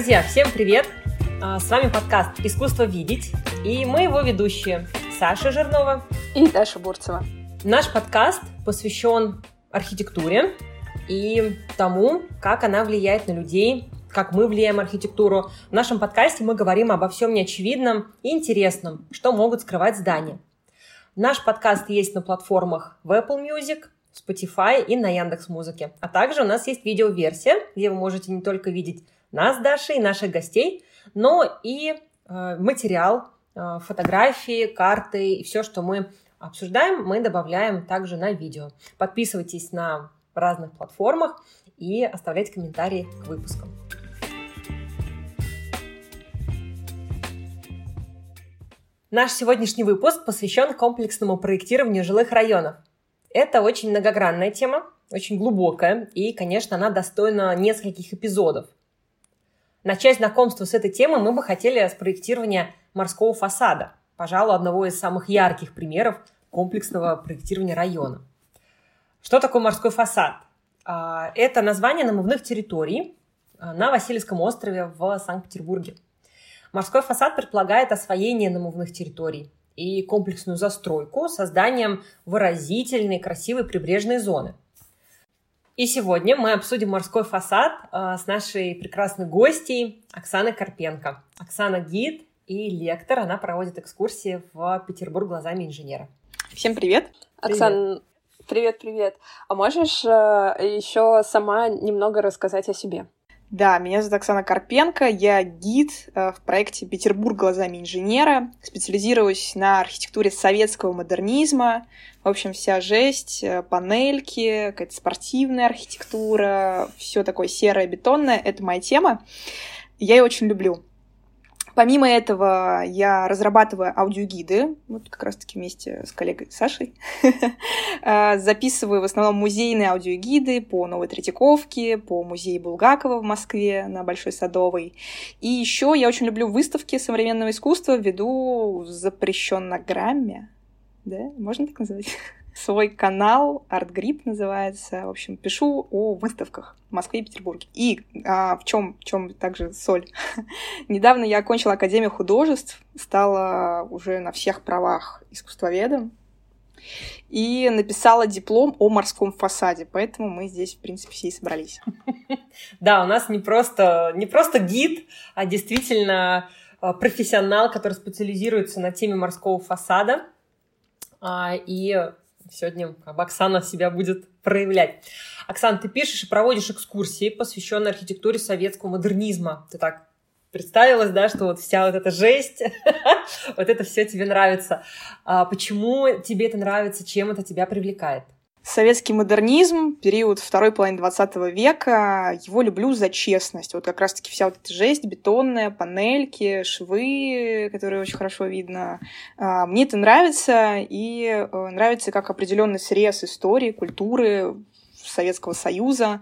Друзья, всем привет! А, с вами подкаст «Искусство видеть» и мы его ведущие Саша Жирнова и Даша Бурцева. Наш подкаст посвящен архитектуре и тому, как она влияет на людей, как мы влияем на архитектуру. В нашем подкасте мы говорим обо всем неочевидном и интересном, что могут скрывать здания. Наш подкаст есть на платформах в Apple Music, Spotify и на Яндекс Музыке. А также у нас есть видеоверсия, где вы можете не только видеть нас, Даши, и наших гостей, но и э, материал, э, фотографии, карты и все, что мы обсуждаем, мы добавляем также на видео. Подписывайтесь на разных платформах и оставляйте комментарии к выпускам. Наш сегодняшний выпуск посвящен комплексному проектированию жилых районов. Это очень многогранная тема, очень глубокая, и, конечно, она достойна нескольких эпизодов – Начать знакомство с этой темой мы бы хотели с проектирования морского фасада, пожалуй, одного из самых ярких примеров комплексного проектирования района. Что такое морской фасад? А, это название намывных территорий а, на Васильевском острове в Санкт-Петербурге. Морской фасад предполагает освоение намывных территорий и комплексную застройку созданием выразительной, красивой прибрежной зоны – и сегодня мы обсудим морской фасад э, с нашей прекрасной гостьей Оксаной Карпенко. Оксана гид и лектор, она проводит экскурсии в Петербург глазами инженера. Всем привет! привет. Оксан, привет-привет! А можешь э, еще сама немного рассказать о себе? Да, меня зовут Оксана Карпенко, я гид э, в проекте «Петербург глазами инженера», специализируюсь на архитектуре советского модернизма, в общем, вся жесть, э, панельки, какая-то спортивная архитектура, все такое серое, бетонное — это моя тема. Я ее очень люблю. Помимо этого, я разрабатываю аудиогиды, вот как раз-таки вместе с коллегой Сашей. Э, записываю в основном музейные аудиогиды по Новой Третьяковке, по музею Булгакова в Москве на Большой Садовой. И еще я очень люблю выставки современного искусства ввиду запрещеннограмме. Да, можно так назвать? свой канал, ArtGrip называется. В общем, пишу о выставках в Москве и Петербурге. И а, в чем, в чем также соль? Недавно я окончила Академию художеств, стала уже на всех правах искусствоведом и написала диплом о морском фасаде. Поэтому мы здесь, в принципе, все и собрались. Да, у нас не просто, не просто гид, а действительно а, профессионал, который специализируется на теме морского фасада. А, и сегодня Оксана себя будет проявлять. Оксана, ты пишешь и проводишь экскурсии, посвященные архитектуре советского модернизма. Ты так представилась, да, что вот вся вот эта жесть, вот это все тебе нравится. А почему тебе это нравится, чем это тебя привлекает? Советский модернизм, период второй половины 20 века, его люблю за честность. Вот как раз-таки вся вот эта жесть бетонная, панельки, швы, которые очень хорошо видно. А, мне это нравится, и э, нравится как определенный срез истории, культуры Советского Союза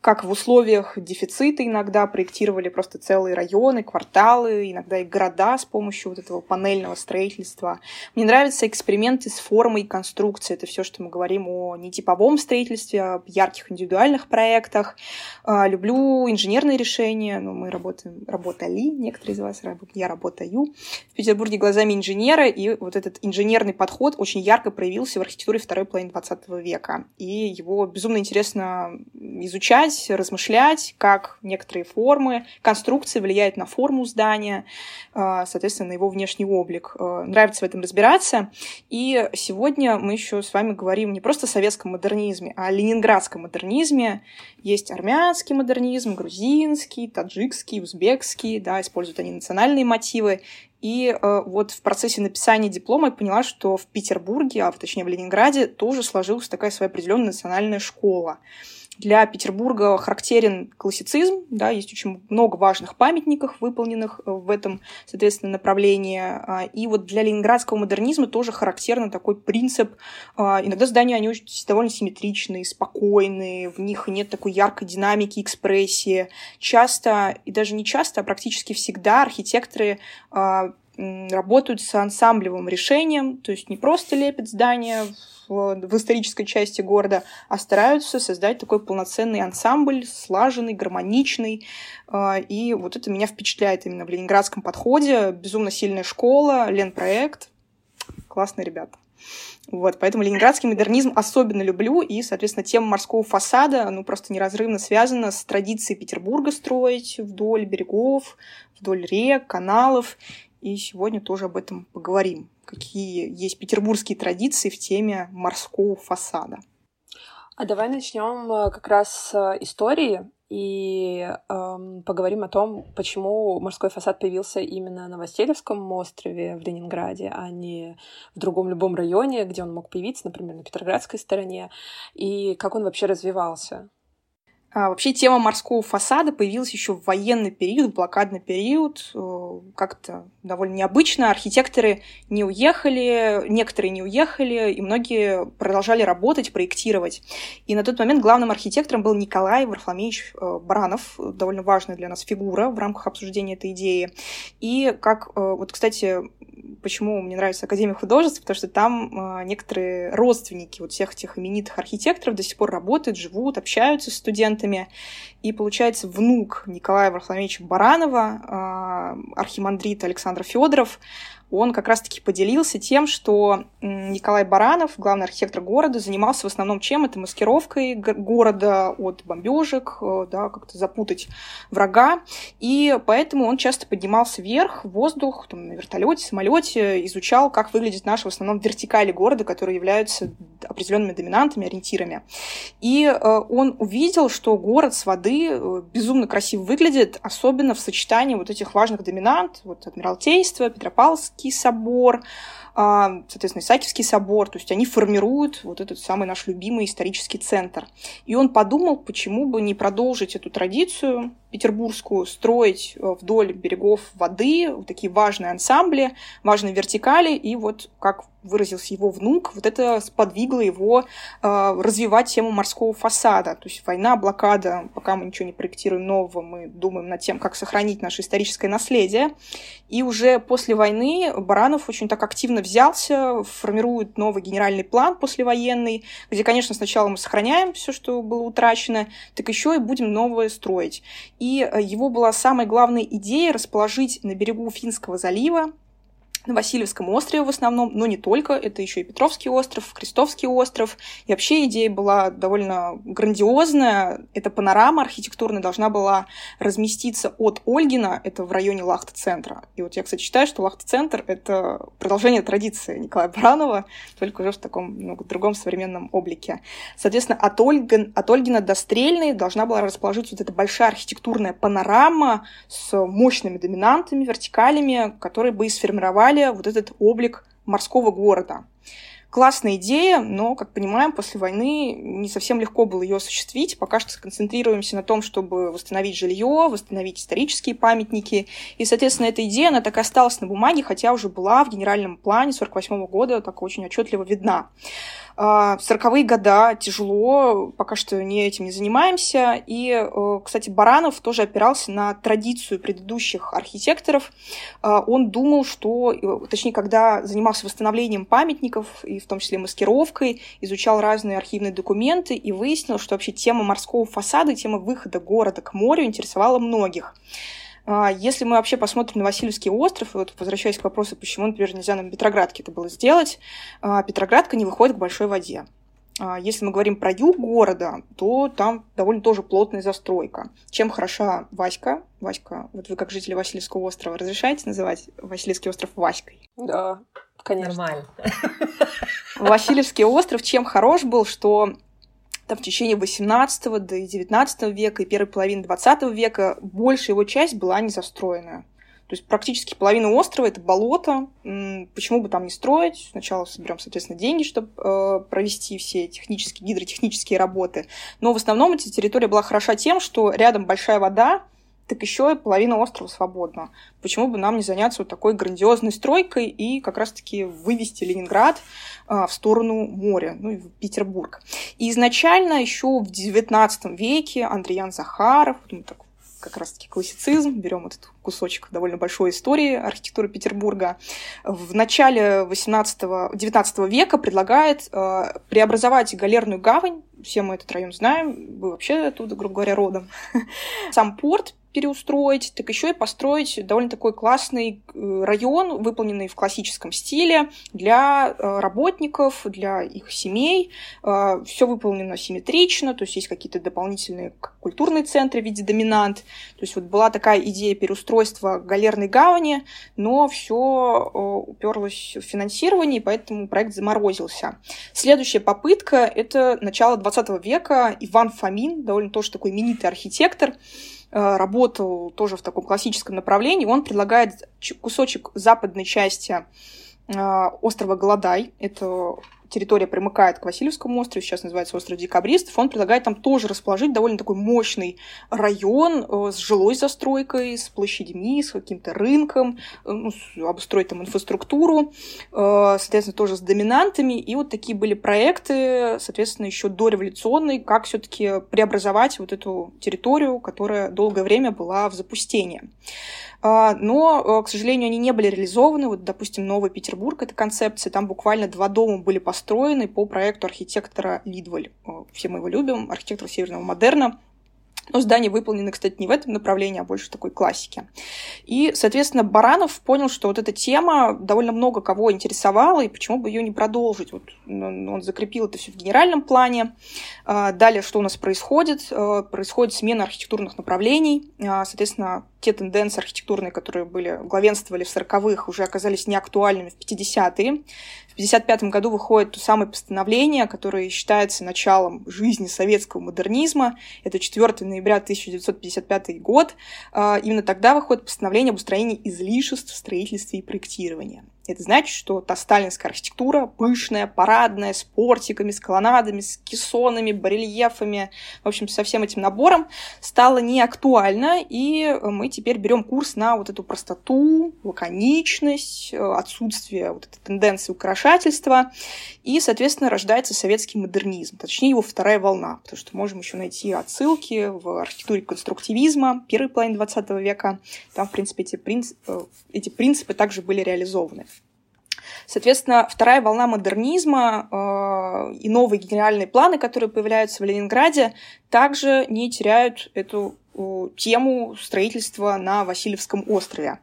как в условиях дефицита иногда проектировали просто целые районы, кварталы, иногда и города с помощью вот этого панельного строительства. Мне нравятся эксперименты с формой и конструкцией. Это все, что мы говорим о нетиповом строительстве, о ярких индивидуальных проектах. А, люблю инженерные решения. Ну, мы работаем, работали, некоторые из вас я работаю в Петербурге глазами инженера, и вот этот инженерный подход очень ярко проявился в архитектуре второй половины 20 века. И его безумно интересно изучать, читать, размышлять, как некоторые формы, конструкции влияют на форму здания, а, соответственно, на его внешний облик. А, нравится в этом разбираться. И сегодня мы еще с вами говорим не просто о советском модернизме, а о ленинградском модернизме. Есть армянский модернизм, грузинский, таджикский, узбекский, да, используют они национальные мотивы. И э, вот в процессе написания диплома я поняла, что в Петербурге, а точнее в Ленинграде, тоже сложилась такая своя определенная национальная школа. Для Петербурга характерен классицизм, да, есть очень много важных памятников, выполненных э, в этом, соответственно, направлении. А, и вот для ленинградского модернизма тоже характерен такой принцип. А, иногда здания, они очень довольно симметричные, спокойные, в них нет такой яркой динамики, экспрессии. Часто, и даже не часто, а практически всегда архитекторы а, работают с ансамблевым решением, то есть не просто лепят здания в, в исторической части города, а стараются создать такой полноценный ансамбль, слаженный, гармоничный. А, и вот это меня впечатляет именно в ленинградском подходе. Безумно сильная школа, Ленпроект. Классные ребята. Вот, поэтому ленинградский модернизм особенно люблю, и, соответственно, тема морского фасада, ну, просто неразрывно связана с традицией Петербурга строить вдоль берегов, вдоль рек, каналов, и сегодня тоже об этом поговорим. Какие есть петербургские традиции в теме морского фасада. А давай начнем э, как раз с истории и эм, поговорим о том, почему морской фасад появился именно на Васильевском острове в Ленинграде, а не в другом любом районе, где он мог появиться, например, на Петроградской стороне, и как он вообще развивался. А, вообще тема морского фасада появилась еще в военный период, в блокадный период. Э, как-то довольно необычно. Архитекторы не уехали, некоторые не уехали, и многие продолжали работать, проектировать. И на тот момент главным архитектором был Николай Варфоломеевич э, Баранов, довольно важная для нас фигура в рамках обсуждения этой идеи. И как, э, вот, кстати, почему мне нравится Академия художеств, потому что там э, некоторые родственники вот всех этих именитых архитекторов до сих пор работают, живут, общаются с студентами. И получается внук Николая Варфоломеевича Баранова, э, архимандрит Александр Федоров, он как раз-таки поделился тем, что Николай Баранов, главный архитектор города, занимался в основном чем? Это маскировкой города от бомбежек, э, да, как-то запутать врага. И поэтому он часто поднимался вверх, в воздух, там, на вертолете, самолете, изучал, как выглядит наш в основном вертикали города, которые являются определенными доминантами, ориентирами. И э, он увидел, что город с воды э, безумно красиво выглядит, особенно в сочетании вот этих важных доминант, вот Адмиралтейство, Петропавловск, Исаакиевский собор, а, соответственно, Исаакиевский собор, то есть они формируют вот этот самый наш любимый исторический центр. И он подумал, почему бы не продолжить эту традицию петербургскую, строить э, вдоль берегов воды вот такие важные ансамбли, важные вертикали, и вот как выразился его внук, вот это сподвигло его э, развивать тему морского фасада. То есть война, блокада, пока мы ничего не проектируем нового, мы думаем над тем, как сохранить наше историческое наследие. И уже после войны Баранов очень так активно взялся, формирует новый генеральный план послевоенный, где, конечно, сначала мы сохраняем все, что было утрачено, так еще и будем новое строить. И э, его была самая главная идея расположить на берегу Финского залива на Васильевском острове в основном, но не только, это еще и Петровский остров, Крестовский остров. И вообще идея была довольно грандиозная. Эта панорама архитектурная должна была разместиться от Ольгина, это в районе Лахта-центра. И вот я, кстати, считаю, что Лахта-центр — это продолжение традиции Николая Баранова, только уже в таком немного другом современном облике. Соответственно, от, Ольгин, от Ольгина до Стрельной должна была расположиться вот эта большая архитектурная панорама с мощными доминантами, вертикалями, которые бы и сформировали создавали вот этот облик морского города. Классная идея, но, как понимаем, после войны не совсем легко было ее осуществить. Пока что сконцентрируемся на том, чтобы восстановить жилье, восстановить исторические памятники. И, соответственно, эта идея, она так и осталась на бумаге, хотя уже была в генеральном плане 48 года так очень отчетливо видна. А, в сороковые года тяжело, пока что не этим не занимаемся. И, э, кстати, Баранов тоже опирался на традицию предыдущих архитекторов. А, он думал, что, э, точнее, когда занимался восстановлением памятников, и в том числе маскировкой, изучал разные архивные документы и выяснил, что вообще тема морского фасада, тема выхода города к морю интересовала многих. А, если мы вообще посмотрим на Васильевский остров, вот возвращаясь к вопросу, почему, например, нельзя на Петроградке это было сделать, а, Петроградка не выходит к большой воде. А, если мы говорим про юг города, то там довольно тоже плотная застройка. Чем хороша Васька? Васька, вот вы как жители Васильевского острова разрешаете называть Васильевский остров Васькой? Да, конечно. Нормально. Васильевский остров чем хорош был, что там в течение 18 до 19 века и первой половины 20 века большая его часть была не застроенная. То есть практически половина острова это болото. Почему бы там не строить? Сначала соберем, соответственно, деньги, чтобы э, провести все технические, гидротехнические работы. Но в основном эта территория была хороша тем, что рядом большая вода, так еще и половина острова свободна. Почему бы нам не заняться вот такой грандиозной стройкой и как раз-таки вывести Ленинград а, в сторону моря, ну и в Петербург. И изначально еще в XIX веке Андреян Захаров, ну, так, как раз-таки классицизм, берем этот кусочек довольно большой истории архитектуры Петербурга. В начале 18-19 века предлагает э, преобразовать галерную гавань, все мы этот район знаем, вы вообще оттуда, грубо говоря, родом. Сам порт переустроить, так еще и построить довольно такой классный э, район, выполненный в классическом стиле для э, работников, для их семей. Э, Все выполнено симметрично, то есть есть какие-то дополнительные культурные центры в виде доминант. То есть вот была такая идея переустройства галерной гавани, но все уперлось в финансирование, и поэтому проект заморозился. Следующая попытка — это начало 20 века. Иван Фомин, довольно тоже такой именитый архитектор, работал тоже в таком классическом направлении. Он предлагает кусочек западной части э, острова Голодай. Это территория примыкает к Васильевскому острову, сейчас называется остров Декабристов, он предлагает там тоже расположить довольно такой мощный район э, с жилой застройкой, с площадями, с каким-то рынком, э, ну, обустроить там инфраструктуру, э, соответственно, тоже с доминантами. И вот такие были проекты, соответственно, еще дореволюционные, как все-таки преобразовать вот эту территорию, которая долгое время была в запустении. А, но, к сожалению, они не были реализованы. Вот, допустим, Новый Петербург — это концепция. Там буквально два дома были построены построены по проекту архитектора Лидваль. Э, все мы его любим, архитектор северного модерна. Но здание выполнено, кстати, не в этом направлении, а больше в такой классике. И, соответственно, Баранов понял, что вот эта тема довольно много кого интересовала, и почему бы ее не продолжить. Вот он закрепил это все в генеральном плане. А, далее, что у нас происходит? Э, происходит смена архитектурных направлений. А, соответственно, те тенденции архитектурные, которые были главенствовали в 40-х, уже оказались неактуальными в 50-е. В 1955 году выходит то самое постановление, которое считается началом жизни советского модернизма. Это 4 ноября 1955 год. А, именно тогда выходит постановление об устранении излишеств в строительстве и проектировании. Это значит, что та сталинская архитектура, пышная, парадная, с портиками, с колоннадами, с кессонами, барельефами, в общем, со всем этим набором, стала не актуальна, и мы теперь берем курс на вот эту простоту, лаконичность, отсутствие вот этой тенденции украшательства, и, соответственно, рождается советский модернизм, точнее его вторая волна, потому что можем еще найти отсылки в архитектуре конструктивизма первой половины 20 века. Там, в принципе, эти, принцип, э, эти принципы также были реализованы. Соответственно, вторая волна модернизма э, и новые генеральные планы, которые появляются в Ленинграде, также не теряют эту тему строительства на Васильевском острове.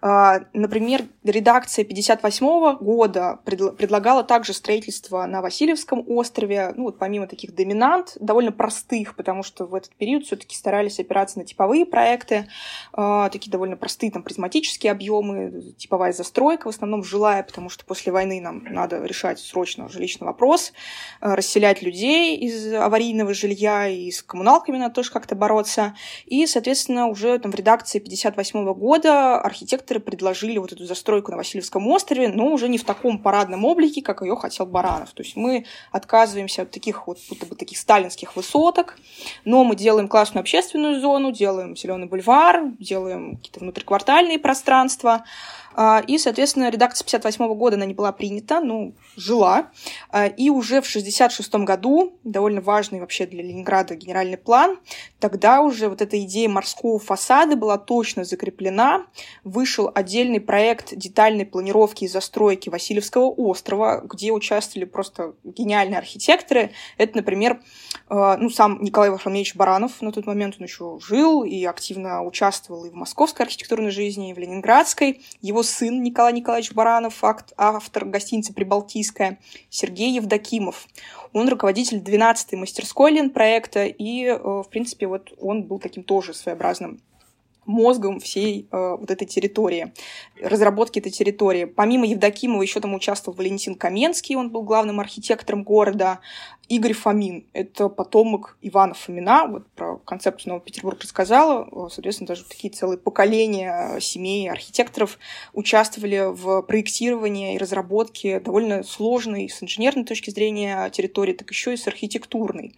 А, например, редакция 58 года предлагала также строительство на Васильевском острове, ну вот помимо таких доминант, довольно простых, потому что в этот период все-таки старались опираться на типовые проекты, а, такие довольно простые там призматические объемы, типовая застройка, в основном жилая, потому что после войны нам надо решать срочно жилищный вопрос, а, расселять людей из аварийного жилья и с коммуналками надо тоже как-то бороться. И, соответственно, уже там в редакции 58 года архитектор архитекторы предложили вот эту застройку на Васильевском острове, но уже не в таком парадном облике, как ее хотел Баранов. То есть мы отказываемся от таких вот будто бы таких сталинских высоток, но мы делаем классную общественную зону, делаем зеленый бульвар, делаем какие-то внутриквартальные пространства, и, соответственно, редакция 58 года, она не была принята, ну, жила. А, и уже в 66 году, довольно важный вообще для Ленинграда генеральный план, тогда уже вот эта идея морского фасада была точно закреплена. Вышел отдельный проект детальной планировки и застройки Васильевского острова, где участвовали просто гениальные архитекторы. Это, например, а, ну, сам Николай Варфоломеевич Баранов на тот момент, он еще жил и активно участвовал и в московской архитектурной жизни, и в ленинградской. Его сын Николай Николаевич Баранов, автор гостиницы «Прибалтийская», Сергей Евдокимов. Он руководитель 12-й мастерской Ленпроекта, и, э, в принципе, вот он был таким тоже своеобразным мозгом всей э, вот этой территории, разработки этой территории. Помимо Евдокимова еще там участвовал Валентин Каменский, он был главным архитектором города. Игорь Фомин — это потомок Ивана Фомина. Вот про концепцию Нового Петербурга рассказала. Соответственно, даже такие целые поколения семей архитекторов участвовали в проектировании и разработке довольно сложной с инженерной точки зрения территории, так еще и с архитектурной.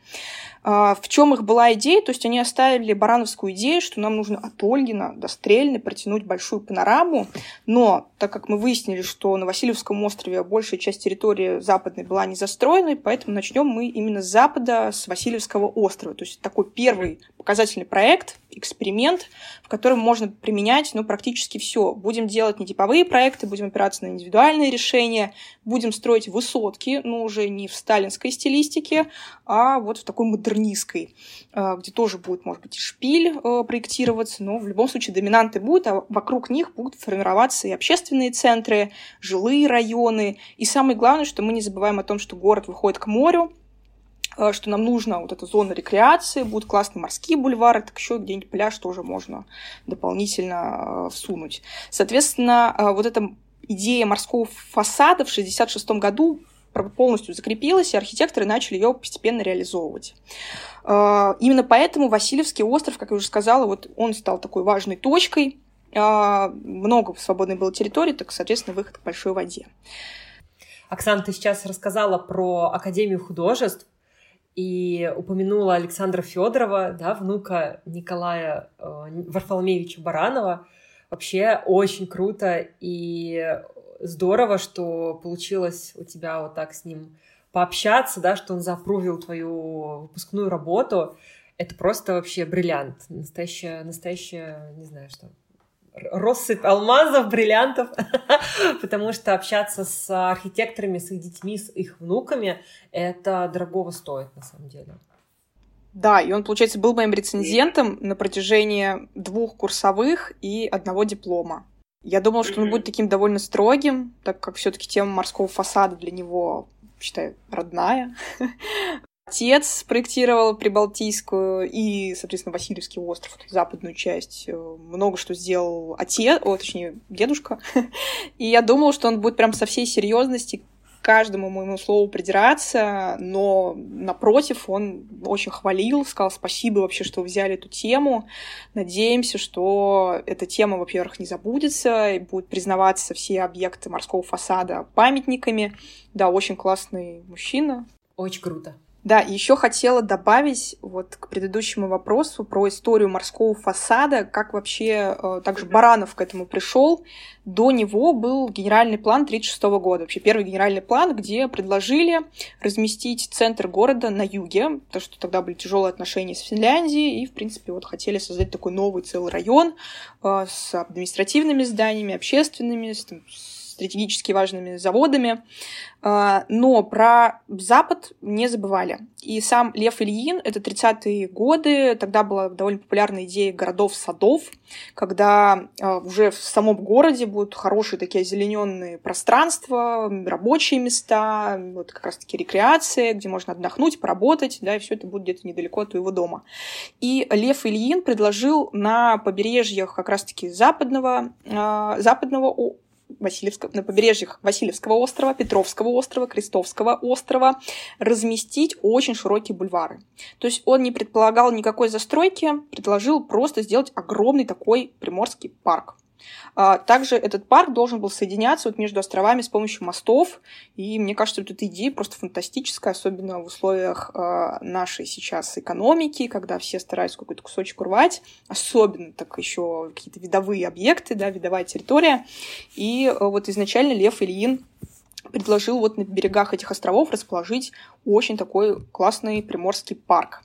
А, в чем их была идея? То есть они оставили барановскую идею, что нам нужно от Ольгина до Стрельны протянуть большую панораму, но так как мы выяснили, что на Васильевском острове большая часть территории западной была не застроенной, поэтому начнем именно с запада, с Васильевского острова. То есть такой первый показательный проект, эксперимент, в котором можно применять ну, практически все. Будем делать не типовые проекты, будем опираться на индивидуальные решения, будем строить высотки, но уже не в сталинской стилистике, а вот в такой модернистской, э, где тоже будет, может быть, и шпиль э, проектироваться, но в любом случае доминанты будут, а вокруг них будут формироваться и общественные центры, жилые районы. И самое главное, что мы не забываем о том, что город выходит к морю, что нам нужна вот эта зона рекреации, будут классные морские бульвары, так еще где-нибудь пляж тоже можно дополнительно э, всунуть. Соответственно, э, вот эта идея морского фасада в 1966 году полностью закрепилась, и архитекторы начали ее постепенно реализовывать. Именно поэтому Васильевский остров, как я уже сказала, вот он стал такой важной точкой. Много свободной было территории, так, соответственно, выход к большой воде. Оксана, ты сейчас рассказала про Академию художеств и упомянула Александра Федорова, да, внука Николая э, Варфоломеевича Баранова. Вообще очень круто и здорово, что получилось у тебя вот так с ним пообщаться, да, что он запрувил твою выпускную работу. Это просто вообще бриллиант. Настоящая, настоящая, не знаю что, россыпь алмазов, бриллиантов, потому что общаться с архитекторами, с их детьми, с их внуками, это дорогого стоит на самом деле. Да, и он, получается, был моим рецензентом на протяжении двух курсовых и одного диплома. Я думала, что он будет таким довольно строгим, так как все-таки тема морского фасада для него считаю, родная. Отец проектировал Прибалтийскую и, соответственно, Васильевский остров, западную часть. Э, много что сделал отец, о, точнее, дедушка. И я думала, что он будет прям со всей серьезности каждому моему слову придираться, но напротив, он очень хвалил, сказал спасибо вообще, что взяли эту тему. Надеемся, что эта тема, во-первых, не забудется, и будут признаваться все объекты морского фасада памятниками. Да, очень классный мужчина. Очень круто. Да, еще хотела добавить вот к предыдущему вопросу про историю морского фасада, как вообще э, также Баранов к этому пришел. До него был генеральный план 1936 года, вообще первый генеральный план, где предложили разместить центр города на юге, потому что тогда были тяжелые отношения с Финляндией, и, в принципе, вот хотели создать такой новый целый район э, с административными зданиями, общественными, с, там, стратегически важными заводами. А, но про Запад не забывали. И сам Лев Ильин, это 30-е годы, тогда была довольно популярная идея городов-садов, когда а, уже в самом городе будут хорошие такие озелененные пространства, рабочие места, вот как раз-таки рекреация, где можно отдохнуть, поработать, да, и все это будет где-то недалеко от твоего дома. И Лев Ильин предложил на побережьях как раз-таки западного, а, западного Васильевского, на побережьях Васильевского острова, Петровского острова, Крестовского острова разместить очень широкие бульвары. То есть он не предполагал никакой застройки, предложил просто сделать огромный такой приморский парк. А, также этот парк должен был соединяться вот между островами с помощью мостов, и мне кажется, вот эта идея просто фантастическая, особенно в условиях а, нашей сейчас экономики, когда все стараются какой-то кусочек урвать, особенно так еще какие-то видовые объекты, да, видовая территория. И а, вот изначально Лев Ильин предложил вот на берегах этих островов расположить очень такой классный приморский парк.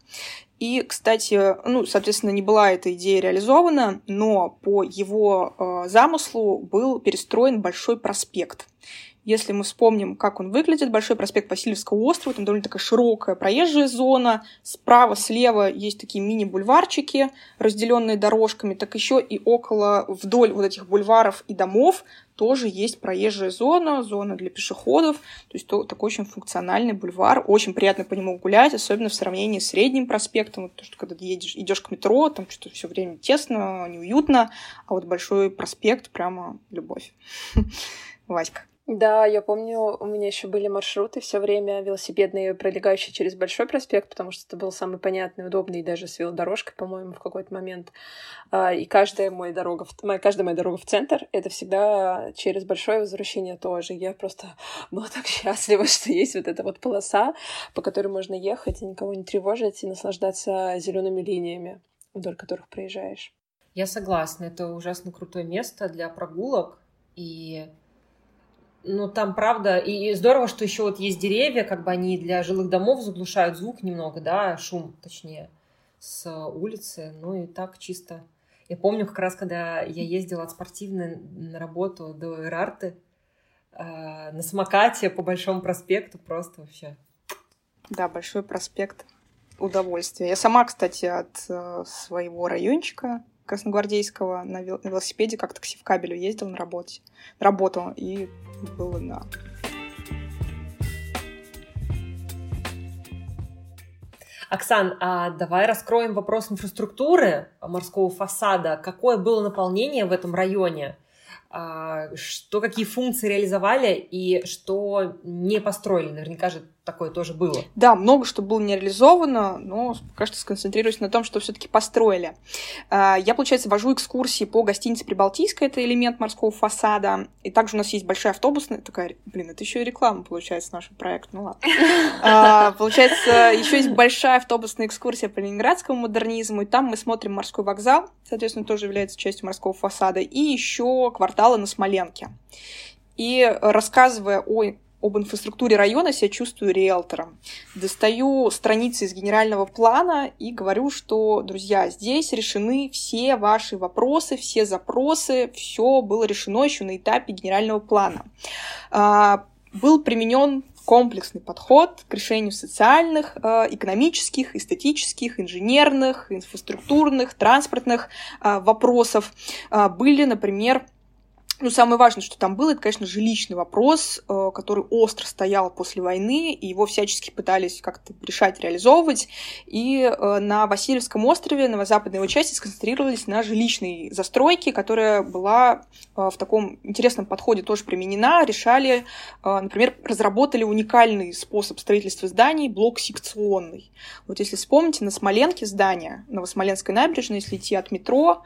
И, кстати, ну, соответственно, не была эта идея реализована, но по его э, замыслу был перестроен большой проспект. Если мы вспомним, как он выглядит, Большой проспект Васильевского острова, там довольно такая широкая проезжая зона, справа, слева есть такие мини-бульварчики, разделенные дорожками, так еще и около, вдоль вот этих бульваров и домов тоже есть проезжая зона, зона для пешеходов, то есть то, такой очень функциональный бульвар, очень приятно по нему гулять, особенно в сравнении с средним проспектом, то, что когда едешь, идешь к метро, там что-то все время тесно, неуютно, а вот большой проспект прямо любовь. Васька. Да, я помню, у меня еще были маршруты все время велосипедные, пролегающие через Большой проспект, потому что это был самый понятный, удобный, даже с велодорожкой, по-моему, в какой-то момент. А, и каждая моя дорога, моя, каждая моя дорога в центр — это всегда через Большое возвращение тоже. Я просто была так счастлива, что есть вот эта вот полоса, по которой можно ехать и никого не тревожить, и наслаждаться зелеными линиями, вдоль которых проезжаешь. Я согласна, это ужасно крутое место для прогулок, и ну, там, правда, и здорово, что еще вот есть деревья, как бы они для жилых домов заглушают звук немного, да, шум, точнее, с улицы, ну и так чисто. Я помню как раз, когда я ездила от спортивной на работу до Эрарты, э, на самокате по Большому проспекту просто вообще. Да, Большой проспект удовольствие. Я сама, кстати, от э, своего райончика Красногвардейского на, вел- на велосипеде как такси в кабелю ездил на работе, работу, и было, Оксан, а давай раскроем вопрос инфраструктуры морского фасада. Какое было наполнение в этом районе? А, что, какие функции реализовали и что не построили? Наверняка же такое тоже было. Да, много что было не реализовано, но пока что сконцентрируюсь на том, что все-таки построили. А, я, получается, вожу экскурсии по гостинице Прибалтийская, это элемент морского фасада. И также у нас есть большая автобусная, такая, блин, это еще и реклама, получается, нашего проекта, ну ладно. А, получается, еще есть большая автобусная экскурсия по ленинградскому модернизму, и там мы смотрим морской вокзал, соответственно, тоже является частью морского фасада, и еще кварталы на Смоленке. И рассказывая о об инфраструктуре района себя чувствую риэлтором. Достаю страницы из генерального плана и говорю, что, друзья, здесь решены все ваши вопросы, все запросы, все было решено еще на этапе генерального плана. А, был применен комплексный подход к решению социальных, а, экономических, эстетических, инженерных, инфраструктурных, транспортных а, вопросов. Были, например, ну, самое важное, что там было, это, конечно, жилищный вопрос, э, который остро стоял после войны, и его всячески пытались как-то решать, реализовывать. И э, на Васильевском острове, на западной его части, сконцентрировались на жилищной застройке, которая была э, в таком интересном подходе тоже применена. Решали, например, разработали уникальный способ строительства зданий, блок секционный. Вот если вспомните, на Смоленке здание, Новосмоленской набережной, если идти от метро,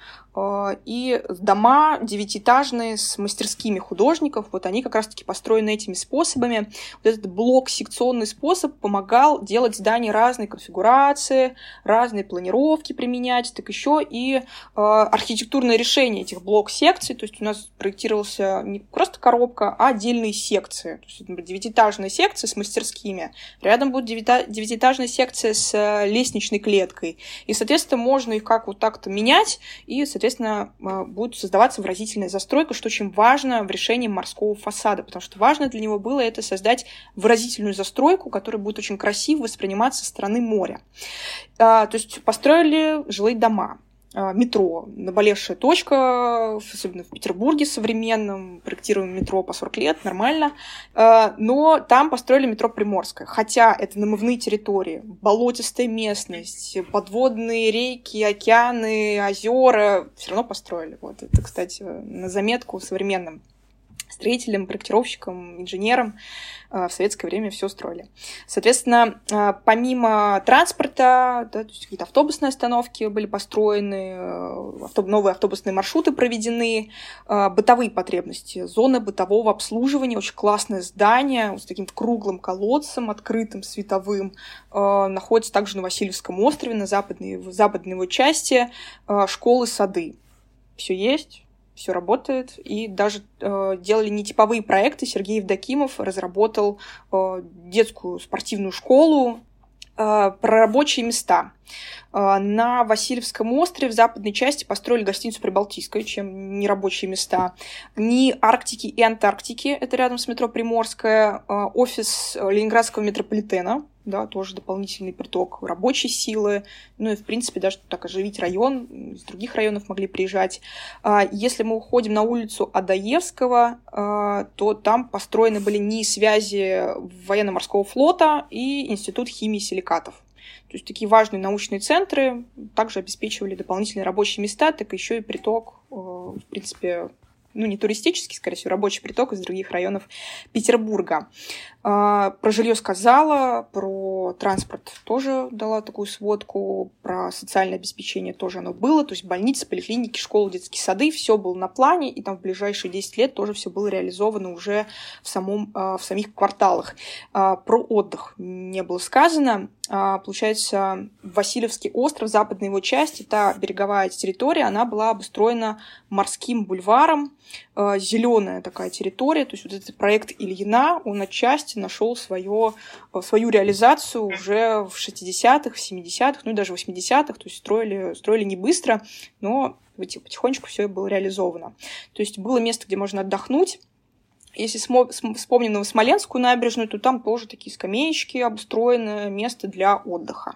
и дома девятиэтажные с мастерскими художников, вот они как раз-таки построены этими способами. Вот этот блок, секционный способ помогал делать здания разной конфигурации, разные планировки применять, так еще и э, архитектурное решение этих блок-секций, то есть у нас проектировался не просто коробка, а отдельные секции. То есть, например, девятиэтажная секция с мастерскими, рядом будет девятиэтажная секция с э, лестничной клеткой. И, соответственно, можно их как вот так-то менять, и, соответственно, э, будет создаваться выразительная застройка, что очень важно в решении морского фасада, потому что важно для него было это создать выразительную застройку, которая будет очень красиво восприниматься со стороны моря. А, то есть построили жилые дома, а, метро, наболевшая точка, особенно в Петербурге современном, проектируем метро по 40 лет, нормально, а, но там построили метро Приморское, хотя это намывные территории, болотистая местность, подводные реки, океаны, озера, все равно построили. Вот это, кстати, на заметку современным строителям, проектировщикам, инженерам. Э, в советское время все строили. Соответственно, э, помимо транспорта, да, какие-то автобусные остановки были построены, э, авто, новые автобусные маршруты проведены, бытовые потребности, зоны бытового обслуживания, очень классное здание с таким круглым колодцем, открытым, световым, находится также на Васильевском острове, на западной, в западной его части, школы, сады. Все есть, все работает. И даже э, делали нетиповые проекты. Сергей Евдокимов разработал э, детскую спортивную школу э, про рабочие места. Э, на Васильевском острове в западной части построили гостиницу Прибалтийская, чем не рабочие места. Ни Арктики и Антарктики, это рядом с метро Приморская, э, офис Ленинградского метрополитена, да, тоже дополнительный приток рабочей силы, ну и, в принципе, даже так оживить район, из других районов могли приезжать. А, если мы уходим на улицу Адаевского, а, то там построены были НИИ связи военно-морского флота и Институт химии силикатов. То есть такие важные научные центры также обеспечивали дополнительные рабочие места, так еще и приток, э, в принципе, ну, не туристический, скорее всего, рабочий приток из других районов Петербурга. А, про жилье сказала, про транспорт тоже дала такую сводку, про социальное обеспечение тоже оно было, то есть больницы, поликлиники, школы, детские сады, все было на плане, и там в ближайшие 10 лет тоже все было реализовано уже в, самом, а, в самих кварталах. А, про отдых не было сказано. получается, Васильевский остров, западная его часть, та береговая территория, она была обустроена морским бульваром, зеленая такая территория, то есть вот этот проект Ильина, он отчасти нашел свое, свою реализацию уже в 60-х, в 70-х, ну и даже в 80-х, то есть строили, строили не быстро, но потихонечку все было реализовано. То есть было место, где можно отдохнуть, если вспомним Новосмоленскую набережную, то там тоже такие скамеечки обустроены, место для отдыха.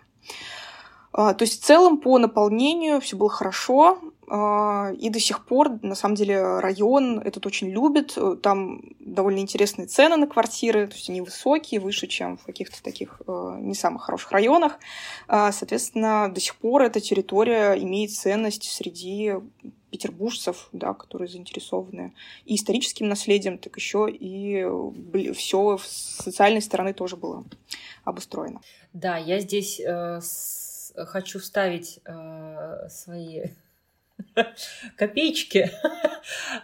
А, то есть в целом по наполнению все было хорошо, а, и до сих пор, на самом деле, район этот очень любит. Там довольно интересные цены на квартиры, то есть они высокие, выше, чем в каких-то таких а, не самых хороших районах. Соответственно, до сих пор эта территория имеет ценность среди петербуржцев, да, которые заинтересованы и историческим наследием, так еще и все с социальной стороны тоже было обустроено. Да, я здесь э, с, хочу вставить э, свои копеечки.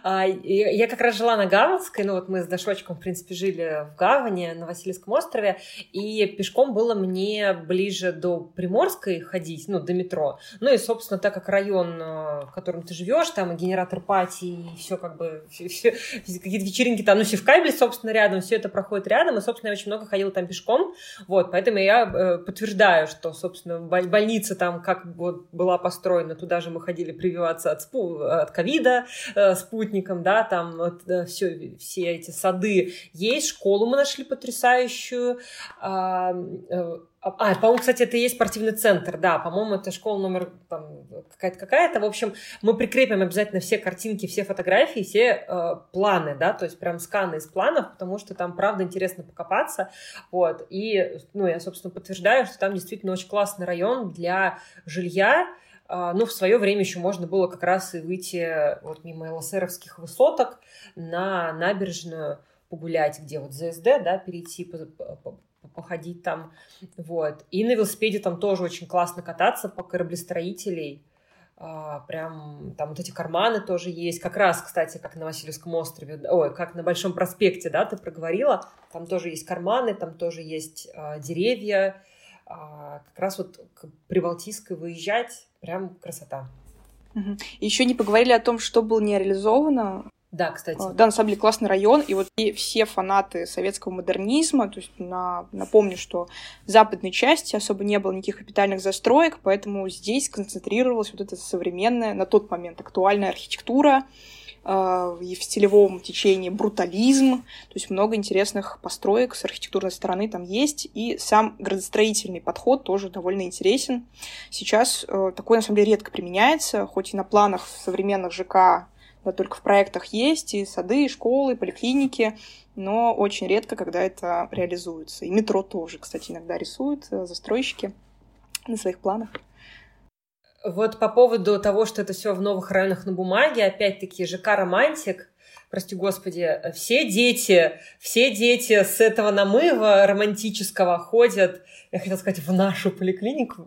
А, я как раз жила на Гаванской, ну вот мы с Дашочком, в принципе, жили в Гаване на Васильевском острове, и пешком было мне ближе до Приморской ходить, ну, до метро. Ну и, собственно, так как район, э, в котором ты живешь, там и генератор пати, и все как бы, какие-то вечеринки там, ну, Севкабель, собственно, рядом, все это проходит рядом, и, собственно, я очень много ходила там пешком, вот, поэтому я э, подтверждаю, что, собственно, больница там как вот была построена, туда же мы ходили прививаться от от ковида э, спутником, да, там вот, э, все, все эти сады есть, школу мы нашли потрясающую, а, э, а, по-моему, кстати, это и есть спортивный центр, да, по-моему, это школа номер какая-то какая-то. В общем, мы прикрепим обязательно все картинки, все фотографии, все э, планы, да, то есть прям сканы из планов, потому что там, правда, интересно покопаться, вот. И, ну, я, собственно, подтверждаю, что там действительно очень классный район для жилья, а, ну, в свое время еще можно было как раз и выйти вот мимо ЛСРовских высоток на набережную погулять, где вот ЗСД, да, перейти, походить там, вот. И на велосипеде там тоже очень классно кататься по кораблестроителей, а, прям там вот эти карманы тоже есть, как раз, кстати, как на Васильевском острове, ой, как на Большом проспекте, да, ты проговорила, там тоже есть карманы, там тоже есть а, деревья, а, как раз вот к Прибалтийской выезжать, прям красота. Угу. Еще не поговорили о том, что было не реализовано. Да, кстати. Да, на самом деле классный район, и вот и все фанаты советского модернизма, то есть на, напомню, что в западной части особо не было никаких капитальных застроек, поэтому здесь концентрировалась вот эта современная, на тот момент актуальная архитектура, и в стилевом течении брутализм, то есть много интересных построек с архитектурной стороны там есть, и сам градостроительный подход тоже довольно интересен. Сейчас э, такой, на самом деле, редко применяется, хоть и на планах современных ЖК, да, только в проектах есть, и сады, и школы, и поликлиники, но очень редко, когда это реализуется. И метро тоже, кстати, иногда рисуют э, застройщики на своих планах. Вот по поводу того, что это все в новых районах на бумаге, опять-таки ЖК «Романтик», прости господи, все дети, все дети с этого намыва романтического ходят, я хотела сказать, в нашу поликлинику,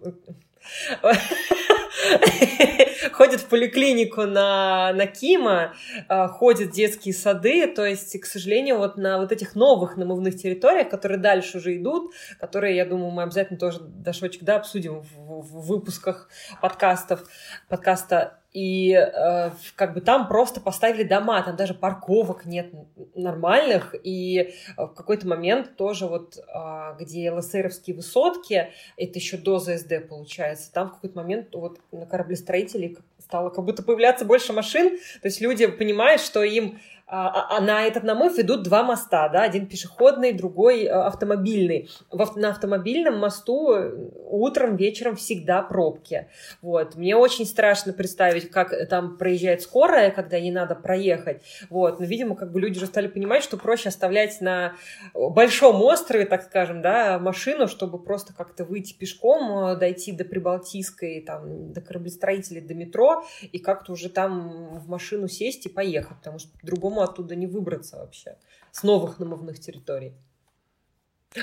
ходят в поликлинику на, на Кима, ходят в детские сады, то есть, к сожалению, вот на вот этих новых намывных территориях, которые дальше уже идут, которые, я думаю, мы обязательно тоже, Дашочек, да, обсудим в, в выпусках подкастов, подкаста и э, как бы там просто поставили дома, там даже парковок нет нормальных, и э, в какой-то момент тоже вот, э, где ЛСРовские высотки, это еще до ЗСД получается, там в какой-то момент вот на кораблестроителей стало как будто появляться больше машин, то есть люди понимают, что им а, а, а на этот намыв идут два моста, да, один пешеходный, другой э, автомобильный. В, на автомобильном мосту э, утром, вечером всегда пробки. Вот. Мне очень страшно представить, как там проезжает скорая, когда ей надо проехать. Вот. Но, видимо, как бы люди уже стали понимать, что проще оставлять на большом острове, так скажем, да, машину, чтобы просто как-то выйти пешком, э, дойти до Прибалтийской, там, до кораблестроителей, до метро, и как-то уже там в машину сесть и поехать, потому что по-другому оттуда не выбраться вообще с новых намывных территорий.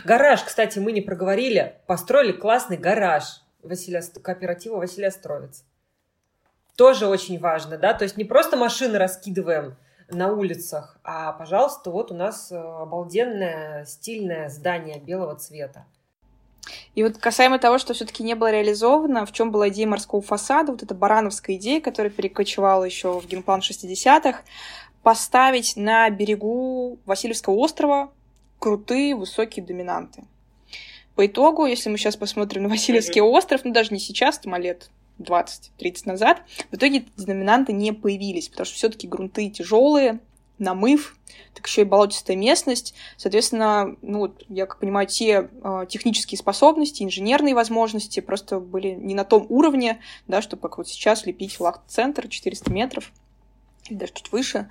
Гараж, кстати, мы не проговорили. Построили классный гараж Василия, кооператива Василия Стровец. Тоже очень важно, да, то есть не просто машины раскидываем на улицах, а, пожалуйста, вот у нас э, обалденное стильное здание белого цвета. И вот касаемо того, что все-таки не было реализовано, в чем была идея морского фасада, вот эта барановская идея, которая перекочевала еще в генплан 60-х, поставить на берегу Васильевского острова крутые высокие доминанты. По итогу, если мы сейчас посмотрим на Васильевский остров, ну даже не сейчас, там, а лет 20-30 назад, в итоге эти доминанты не появились, потому что все-таки грунты тяжелые, намыв, так еще и болотистая местность. Соответственно, ну, вот, я как понимаю, те э, технические способности, инженерные возможности просто были не на том уровне, да, чтобы как вот сейчас лепить лак-центр 400 метров, или даже чуть выше.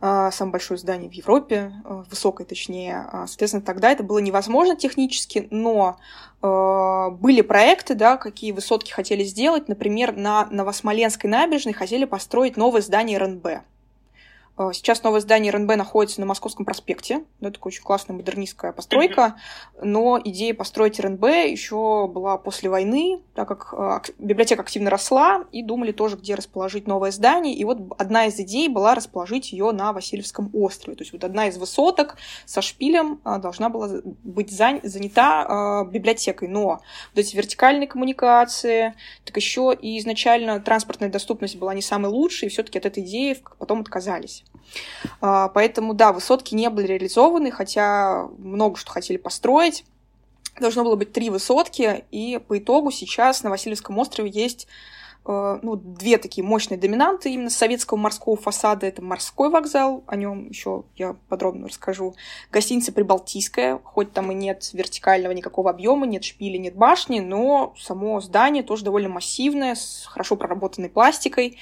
Э, самое большое здание в Европе, э, высокое точнее. Соответственно, тогда это было невозможно технически, но были проекты, да, какие высотки хотели сделать. Например, на Новосмоленской набережной хотели построить новое здание РНБ. А, сейчас новое здание РНБ находится на Московском проспекте. Это такая очень классная модернистская постройка. Но идея построить РНБ еще была после войны, так как а, библиотека активно росла, и думали тоже, где расположить новое здание. И вот одна из идей была расположить ее на Васильевском острове. То есть вот одна из высоток со шпилем а, должна была быть занята библиотекой. Но вот эти вертикальные коммуникации, так еще и изначально транспортная доступность была не самой лучшей, и все-таки от этой идеи потом отказались. А, поэтому, да, высотки не были реализованы, хотя много что хотели построить. Должно было быть три высотки, и по итогу сейчас на Васильевском острове есть ну, две такие мощные доминанты именно советского морского фасада. Это морской вокзал, о нем еще я подробно расскажу. Гостиница Прибалтийская, хоть там и нет вертикального никакого объема, нет шпиля, нет башни, но само здание тоже довольно массивное, с хорошо проработанной пластикой.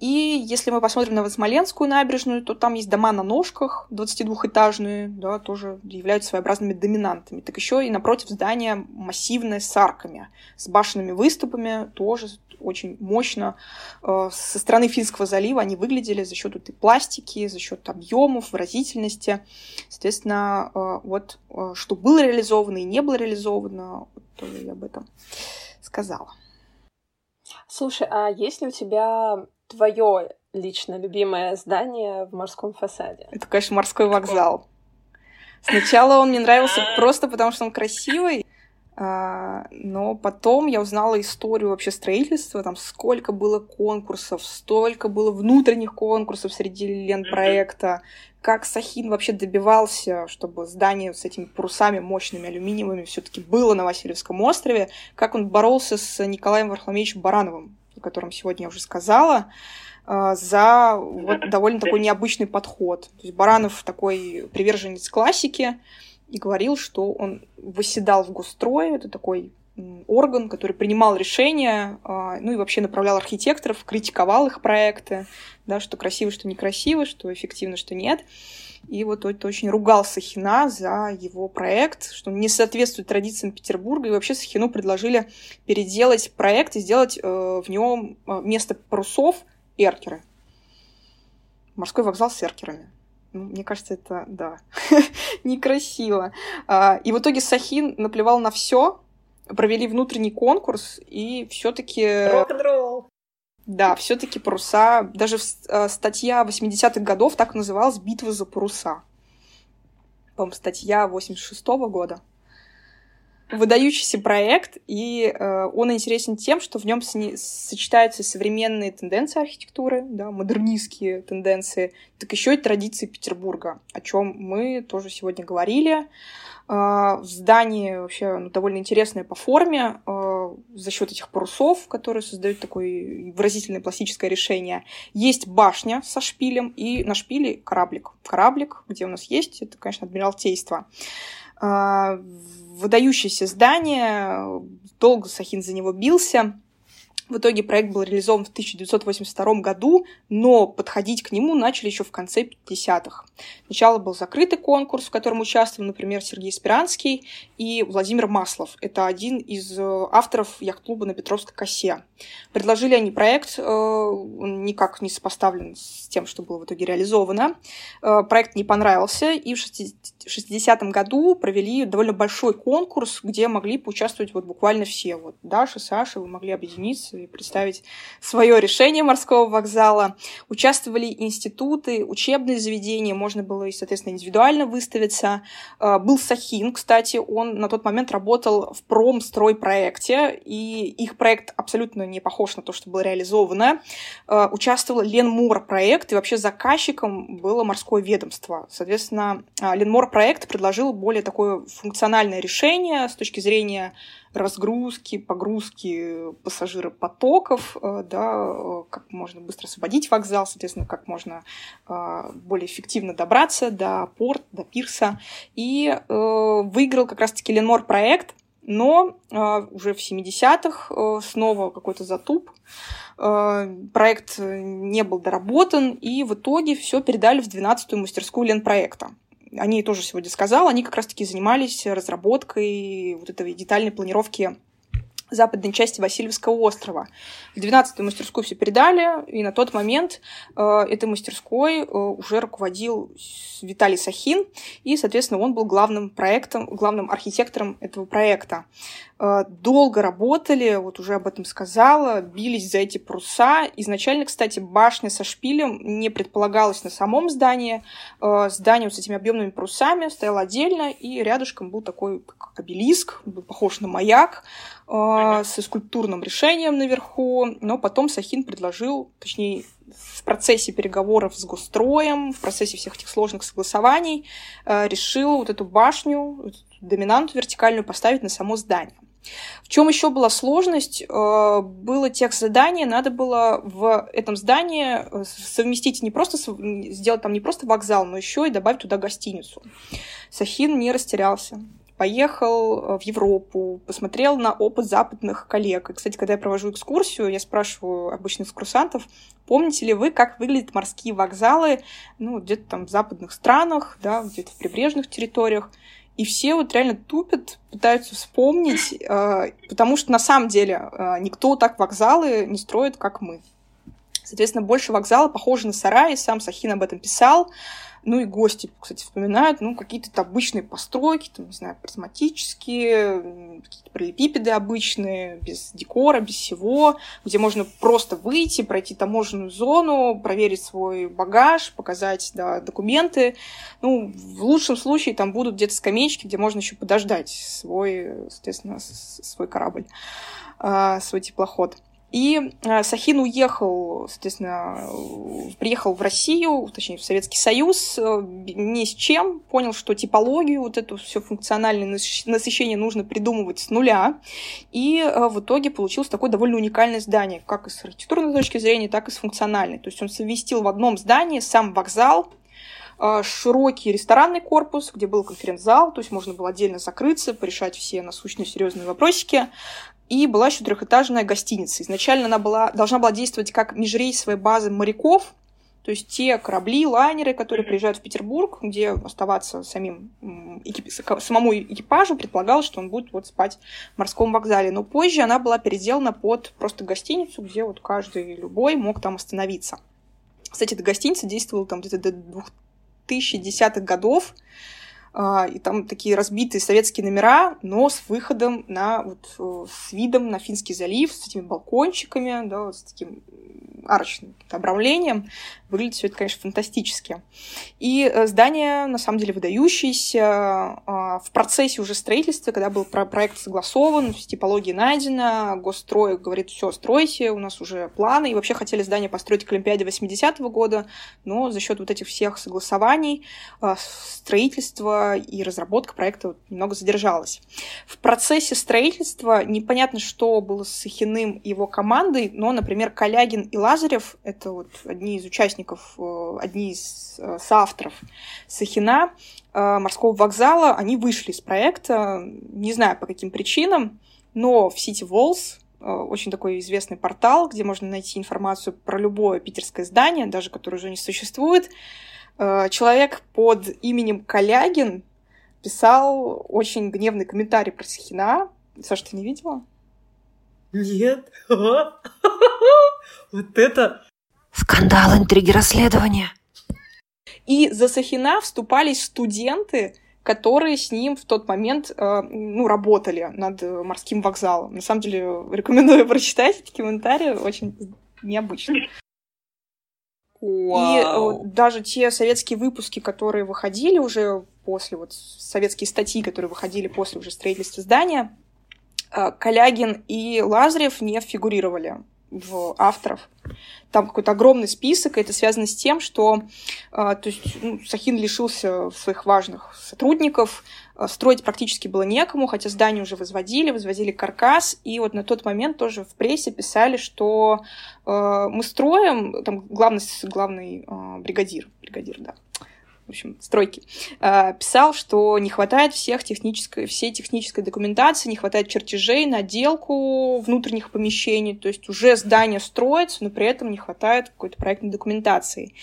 И если мы посмотрим на Смоленскую набережную, то там есть дома на ножках, 22-этажные, да, тоже являются своеобразными доминантами. Так еще и напротив здания массивное с арками, с башенными выступами, тоже очень мощно. Э, со стороны Финского залива они выглядели за счет этой пластики, за счет объемов, выразительности. Соответственно, э, вот э, что было реализовано и не было реализовано, то я об этом сказала. Слушай, а есть ли у тебя твое лично любимое здание в морском фасаде? Это, конечно, морской вокзал. Сначала он мне нравился просто потому, что он красивый, а, но потом я узнала историю вообще строительства, там сколько было конкурсов, столько было внутренних конкурсов среди лент проекта, как Сахин вообще добивался, чтобы здание с этими парусами мощными алюминиевыми все-таки было на Васильевском острове, как он боролся с Николаем Варфоломеевичем Барановым, о котором сегодня я уже сказала, а, за вот довольно такой необычный подход. То есть Баранов такой приверженец классики, и говорил, что он восседал в Гострое, это такой орган, который принимал решения, а, ну и вообще направлял архитекторов, критиковал их проекты, да, что красиво, что некрасиво, что эффективно, что нет. И вот это очень ругал Сахина за его проект, что он не соответствует традициям Петербурга. И вообще Сахину предложили переделать проект и сделать э, в нем э, вместо парусов эркеры. Морской вокзал с эркерами. Ну, мне кажется, это, да, некрасиво. А, и в итоге Сахин наплевал на все, провели внутренний конкурс, и все-таки... Рок-н-ролл! Да, все-таки паруса, даже а, статья 80-х годов так называлась «Битва за паруса». По-моему, статья 86 -го года выдающийся проект, и э, он интересен тем, что в нем сочетаются современные тенденции архитектуры, да, модернистские тенденции, так еще и традиции Петербурга, о чем мы тоже сегодня говорили. Э, в здании вообще ну, довольно интересное по форме э, за счет этих парусов, которые создают такое выразительное пластическое решение. Есть башня со шпилем, и на шпиле кораблик. Кораблик, где у нас есть, это, конечно, Адмиралтейство. Э, выдающееся здание, долго Сахин за него бился. В итоге проект был реализован в 1982 году, но подходить к нему начали еще в конце 50-х. Сначала был закрытый конкурс, в котором участвовал, например, Сергей Спиранский и Владимир Маслов. Это один из э, авторов яхт-клуба на Петровской косе. Предложили они проект, э, он никак не сопоставлен с тем, что было в итоге реализовано. Э, проект не понравился, и в 60-м году провели довольно большой конкурс, где могли поучаствовать вот буквально все. Вот Даша, Саша, вы могли объединиться и представить свое решение морского вокзала. Участвовали институты, учебные заведения, можно было, и, соответственно, индивидуально выставиться. А, был Сахин, кстати, он на тот момент работал в промстройпроекте, и их проект абсолютно не похож на то, что было реализовано. А, участвовал Ленмор проект, и вообще заказчиком было морское ведомство. Соответственно, Ленмор проект предложил более такое функциональное решение с точки зрения разгрузки, погрузки пассажиропотоков, э, да, э, как можно быстро освободить вокзал, соответственно, как можно э, более эффективно добраться до порт, до пирса. И выиграл как раз-таки Ленмор проект, но уже в 70-х снова какой-то затуп, проект не был доработан, и в итоге все передали в 12-ю мастерскую Ленпроекта они тоже сегодня сказал, они как раз-таки занимались разработкой вот этой детальной планировки западной части Васильевского острова. В 12-ю мастерскую все передали, и на тот момент э, этой мастерской э, уже руководил Виталий Сахин, и, соответственно, он был главным проектом, главным архитектором этого проекта. Э, долго работали, вот уже об этом сказала, бились за эти паруса. Изначально, кстати, башня со шпилем не предполагалась на самом здании. Э, здание с этими объемными парусами стояло отдельно, и рядышком был такой обелиск, похож на маяк, с скульптурным решением наверху. Но потом Сахин предложил, точнее, в процессе переговоров с госстроем, в процессе всех этих сложных согласований, решил вот эту башню, доминанту вертикальную поставить на само здание. В чем еще была сложность? Э, было тех задание, надо было в этом здании э, совместить не просто сделать там не просто вокзал, но еще и добавить туда гостиницу. Сахин не растерялся поехал э, в Европу, посмотрел на опыт западных коллег. И, кстати, когда я провожу экскурсию, я спрашиваю обычных экскурсантов, помните ли вы, как выглядят морские вокзалы, ну, где-то там в западных странах, да, где-то в прибрежных территориях. И все вот реально тупят, пытаются вспомнить, э, потому что на самом деле э, никто так вокзалы не строит, как мы. Соответственно, больше вокзала похоже на сарай, сам Сахин об этом писал. Ну и гости, кстати, вспоминают, ну, какие-то обычные постройки, там, не знаю, призматические, какие-то параллелепипеды обычные, без декора, без всего, где можно просто выйти, пройти таможенную зону, проверить свой багаж, показать да, документы. Ну, в лучшем случае там будут где-то скамеечки, где можно еще подождать свой, соответственно, свой корабль, а, свой теплоход. И э, Сахин уехал, соответственно, приехал в Россию, точнее, в Советский Союз, э, ни с чем, понял, что типологию, вот это все функциональное насыщение нужно придумывать с нуля. И э, в итоге получилось такое довольно уникальное здание, как и с архитектурной точки зрения, так и с функциональной. То есть он совместил в одном здании сам вокзал, широкий ресторанный корпус, где был конференц-зал, то есть можно было отдельно закрыться, порешать все насущные серьезные вопросики, и была еще трехэтажная гостиница. Изначально она была, должна была действовать как межрейсовая база моряков, то есть те корабли, лайнеры, которые приезжают в Петербург, где оставаться самим экип... самому экипажу, предполагалось, что он будет вот спать в морском вокзале. Но позже она была переделана под просто гостиницу, где вот каждый любой мог там остановиться. Кстати, эта гостиница действовала там где-то до 2010-х годов. А, и там такие разбитые советские номера, но с выходом на вот э, с видом на Финский залив, с этими балкончиками, да, вот с таким арочным обрамлением. Выглядит все это, конечно, фантастически. И э, здание, на самом деле, выдающееся. А, в процессе уже строительства, когда был проект согласован, типология найдена, госстрой говорит, все, стройте, у нас уже планы. И вообще хотели здание построить к Олимпиаде 80-го года, но за счет вот этих всех согласований а, строительство и разработка проекта немного задержалась. В процессе строительства непонятно, что было с Сахиным и его командой, но, например, Калягин и Лазарев, это вот одни из участников, э, одни из э, соавторов Сахина, э, морского вокзала, они вышли из проекта, не знаю по каким причинам, но в City Walls, очень такой известный портал, где можно найти информацию про любое питерское здание, даже которое уже не существует, человек под именем Калягин писал очень гневный комментарий про Сахина. Саша, ты не видела? Нет. Вот это... Скандал, интриги, расследования. И за Сахина вступались студенты, которые с ним в тот момент э, ну, работали над морским вокзалом. На самом деле, рекомендую прочитать эти комментарии, очень необычно. Вау. И даже те советские выпуски, которые выходили уже после, вот советские статьи, которые выходили после уже строительства здания, Калягин и Лазарев не фигурировали в авторов. Там какой-то огромный список, и это связано с тем, что э, то есть, ну, Сахин лишился своих важных сотрудников, э, строить практически было некому, хотя здание уже возводили, возводили каркас, и вот на тот момент тоже в прессе писали, что э, мы строим, там главный, главный э, бригадир, бригадир, да, в общем, стройки, э, писал, что не хватает всех технической, всей технической документации, не хватает чертежей на отделку внутренних помещений, то есть уже здание строится, но при этом не хватает какой-то проектной документации.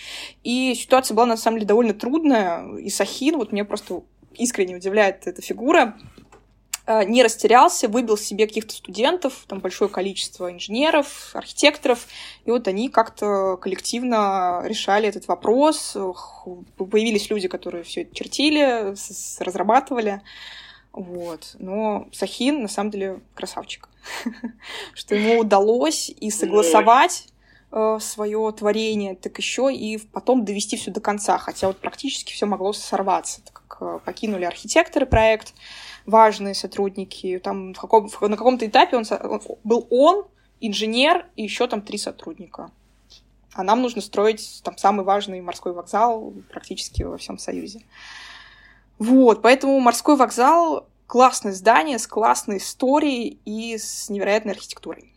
И ситуация была, на самом деле, довольно трудная, и Сахин, вот мне просто искренне удивляет эта фигура, не растерялся, выбил себе каких-то студентов, там большое количество инженеров, архитекторов, и вот они как-то коллективно решали этот вопрос. Появились люди, которые все это чертили, разрабатывали. Вот. Но Сахин, на самом деле, красавчик. Что ему удалось и согласовать э, свое творение, так еще и потом довести все до конца. Хотя вот практически все могло сорваться, так как э, покинули архитекторы проект, важные сотрудники. Там в каком, на каком-то этапе он, был он, инженер и еще там три сотрудника. А нам нужно строить там самый важный морской вокзал практически во всем Союзе. Вот, поэтому морской вокзал классное здание с классной историей и с невероятной архитектурой.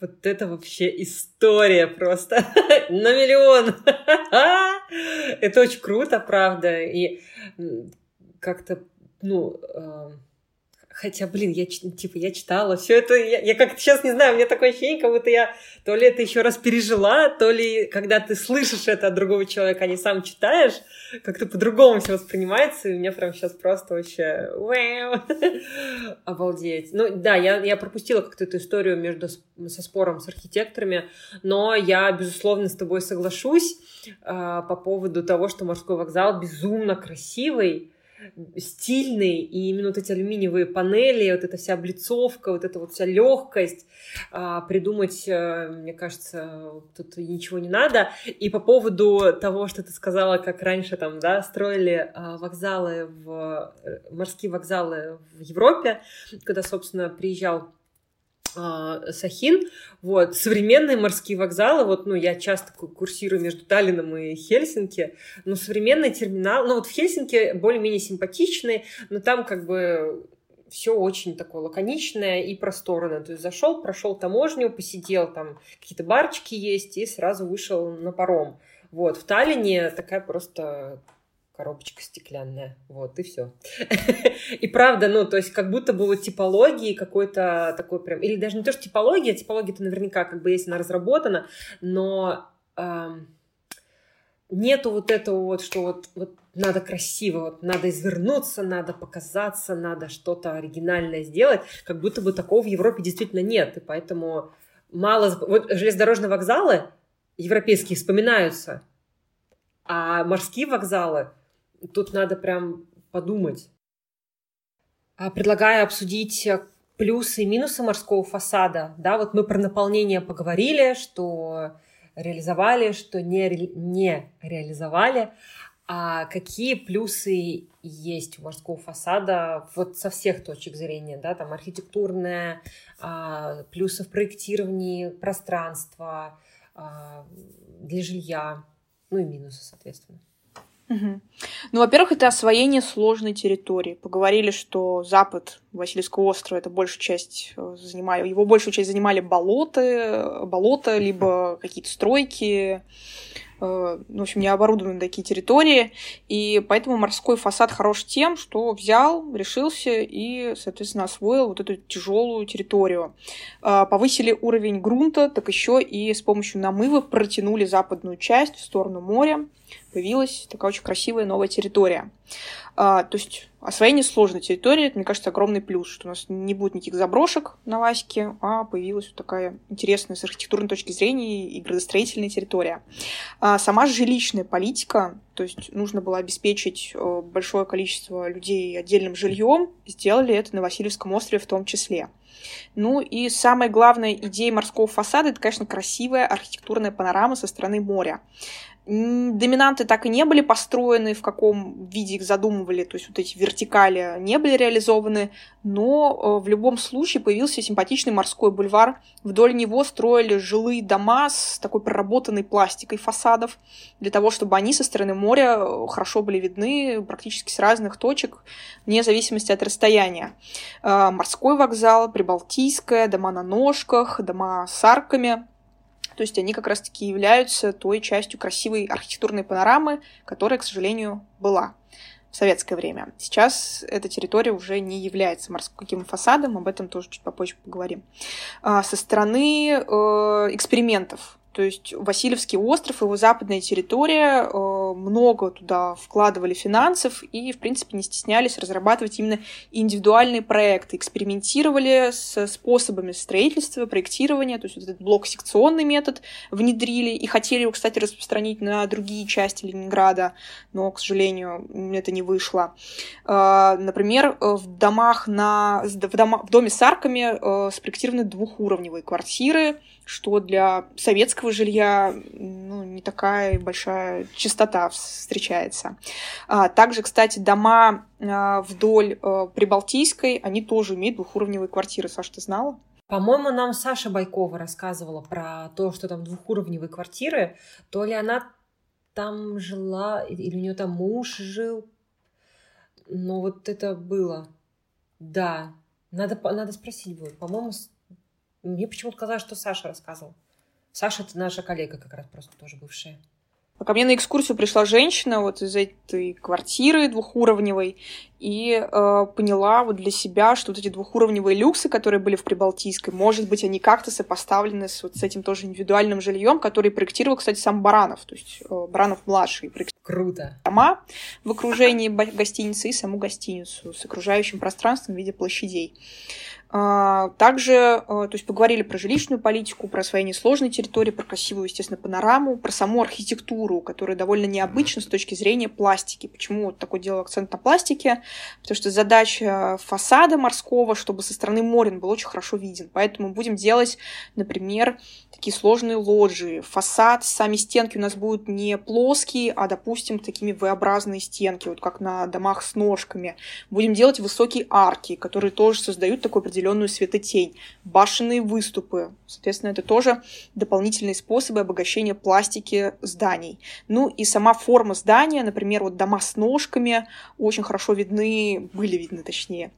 Вот это вообще история просто на миллион. это очень круто, правда. И как-то ну, э, хотя, блин, я, типа, я читала все это, я, я как-то сейчас не знаю, у меня такое ощущение, как будто я то ли это еще раз пережила, то ли когда ты слышишь это от другого человека, а не сам читаешь, как-то по-другому все воспринимается, и у меня прям сейчас просто вообще обалдеть. Ну, да, я, я пропустила как-то эту историю между со спором с архитекторами, но я, безусловно, с тобой соглашусь э, по поводу того, что морской вокзал безумно красивый, стильный, и именно вот эти алюминиевые панели, вот эта вся облицовка, вот эта вот вся легкость, а, придумать, э, мне кажется, тут ничего не надо. И по поводу того, что ты сказала, как раньше там, да, строили а, вокзалы, в, э, морские вокзалы в Европе, когда, собственно, приезжал а, Сахин. Вот. Современные морские вокзалы, вот, ну, я часто курсирую между Таллином и Хельсинки, но современный терминал, ну, вот в Хельсинки более-менее симпатичный, но там как бы все очень такое лаконичное и просторное. То есть зашел, прошел таможню, посидел, там какие-то барчики есть, и сразу вышел на паром. Вот, в Таллине такая просто коробочка стеклянная, вот, и все. И правда, ну, то есть как будто бы вот типологии какой-то такой прям, или даже не то, что типология, типология-то наверняка как бы есть, она разработана, но нету вот этого вот, что вот, вот надо красиво, вот надо извернуться, надо показаться, надо что-то оригинальное сделать, как будто бы такого в Европе действительно нет, и поэтому мало... Вот железнодорожные вокзалы европейские вспоминаются, а морские вокзалы тут надо прям подумать. А, предлагаю обсудить плюсы и минусы морского фасада. Да, вот мы про наполнение поговорили, что реализовали, что не, ре... не реализовали. А какие плюсы есть у морского фасада вот со всех точек зрения, да, там архитектурная, плюсы в проектировании пространства а, для жилья, ну и минусы, соответственно. Угу. Ну, во-первых, это освоение сложной территории. Поговорили, что запад Васильевского острова это большую часть э, занимали, его большую часть занимали болоты, болота, либо какие-то стройки, э, ну, в общем, не оборудованы такие территории, и поэтому морской фасад хорош тем, что взял, решился и, соответственно, освоил вот эту тяжелую территорию. Э, повысили уровень грунта, так еще и с помощью намыва протянули западную часть в сторону моря, появилась такая очень красивая новая территория. А, то есть Освоение сложной территории, это, мне кажется, огромный плюс, что у нас не будет никаких заброшек на Ваське, а появилась вот такая интересная с архитектурной точки зрения и градостроительная территория. А сама жилищная политика, то есть нужно было обеспечить э, большое количество людей отдельным жильем, сделали это на Васильевском острове в том числе. Ну и самая главная идея морского фасада — это, конечно, красивая архитектурная панорама со стороны моря. Доминанты так и не были построены, в каком виде их задумывали, то есть вот эти вертикали не были реализованы, но э, в любом случае появился симпатичный морской бульвар. Вдоль него строили жилые дома с такой проработанной пластикой фасадов, для того, чтобы они со стороны моря э, хорошо были видны практически с разных точек, вне зависимости от расстояния. Э, морской вокзал, Прибалтийская, дома на ножках, дома с арками — то есть они как раз-таки являются той частью красивой архитектурной панорамы, которая, к сожалению, была в советское время. Сейчас эта территория уже не является морским фасадом, об этом тоже чуть попозже поговорим. А, со стороны э, экспериментов то есть Васильевский остров, его западная территория, э, много туда вкладывали финансов и, в принципе, не стеснялись разрабатывать именно индивидуальные проекты, экспериментировали с способами строительства, проектирования, то есть вот этот блок-секционный метод внедрили и хотели его, кстати, распространить на другие части Ленинграда, но, к сожалению, это не вышло. Э, например, в домах на, в, в доме с арками э, спроектированы двухуровневые квартиры, что для советского жилья ну, не такая большая частота встречается. А, также, кстати, дома а, вдоль а, Прибалтийской, они тоже имеют двухуровневые квартиры. Саша, ты знала? По-моему, нам Саша Байкова рассказывала про то, что там двухуровневые квартиры. То ли она там жила, или у нее там муж жил. Но вот это было. Да. Надо, надо спросить будет. По-моему, мне почему-то казалось, что Саша рассказывал. Саша — это наша коллега как раз просто тоже бывшая. Ко мне на экскурсию пришла женщина вот из этой квартиры двухуровневой и э, поняла вот для себя, что вот эти двухуровневые люксы, которые были в Прибалтийской, может быть, они как-то сопоставлены с, вот с этим тоже индивидуальным жильем, который проектировал, кстати, сам Баранов, то есть э, Баранов-младший. Круто. Дома в окружении гостиницы и саму гостиницу с окружающим пространством в виде площадей. А, также, э, то есть поговорили про жилищную политику, про освоение сложной территории, про красивую, естественно, панораму, про саму архитектуру, которая довольно необычна с точки зрения пластики. Почему вот такой делал акцент на пластике? Потому что задача фасада морского, чтобы со стороны моря он был очень хорошо виден. Поэтому будем делать, например, такие сложные лоджии. Фасад, сами стенки у нас будут не плоские, а, допустим, такими V-образные стенки, вот как на домах с ножками. Будем делать высокие арки, которые тоже создают такой определенный определенную светотень, башенные выступы. Соответственно, это тоже дополнительные способы обогащения пластики зданий. Ну и сама форма здания, например, вот дома с ножками очень хорошо видны, были видны точнее,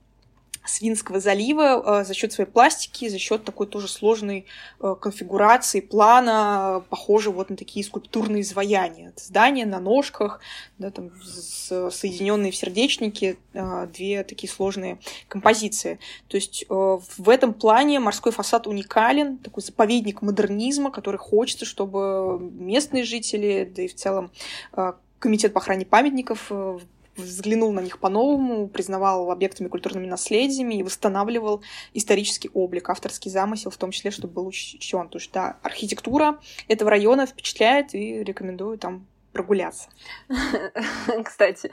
Свинского залива э, за счет своей пластики, за счет такой тоже сложной э, конфигурации плана, похоже вот на такие скульптурные изваяния. Здания на ножках, да, там, соединенные в сердечнике, э, две такие сложные композиции. То есть в этом плане морской фасад уникален, такой заповедник модернизма, который хочется, чтобы местные жители, да и в целом Комитет по охране памятников взглянул на них по-новому, признавал объектами культурными наследиями и восстанавливал исторический облик, авторский замысел, в том числе, чтобы был учтен. То есть, да, архитектура этого района впечатляет и рекомендую там прогуляться. Кстати,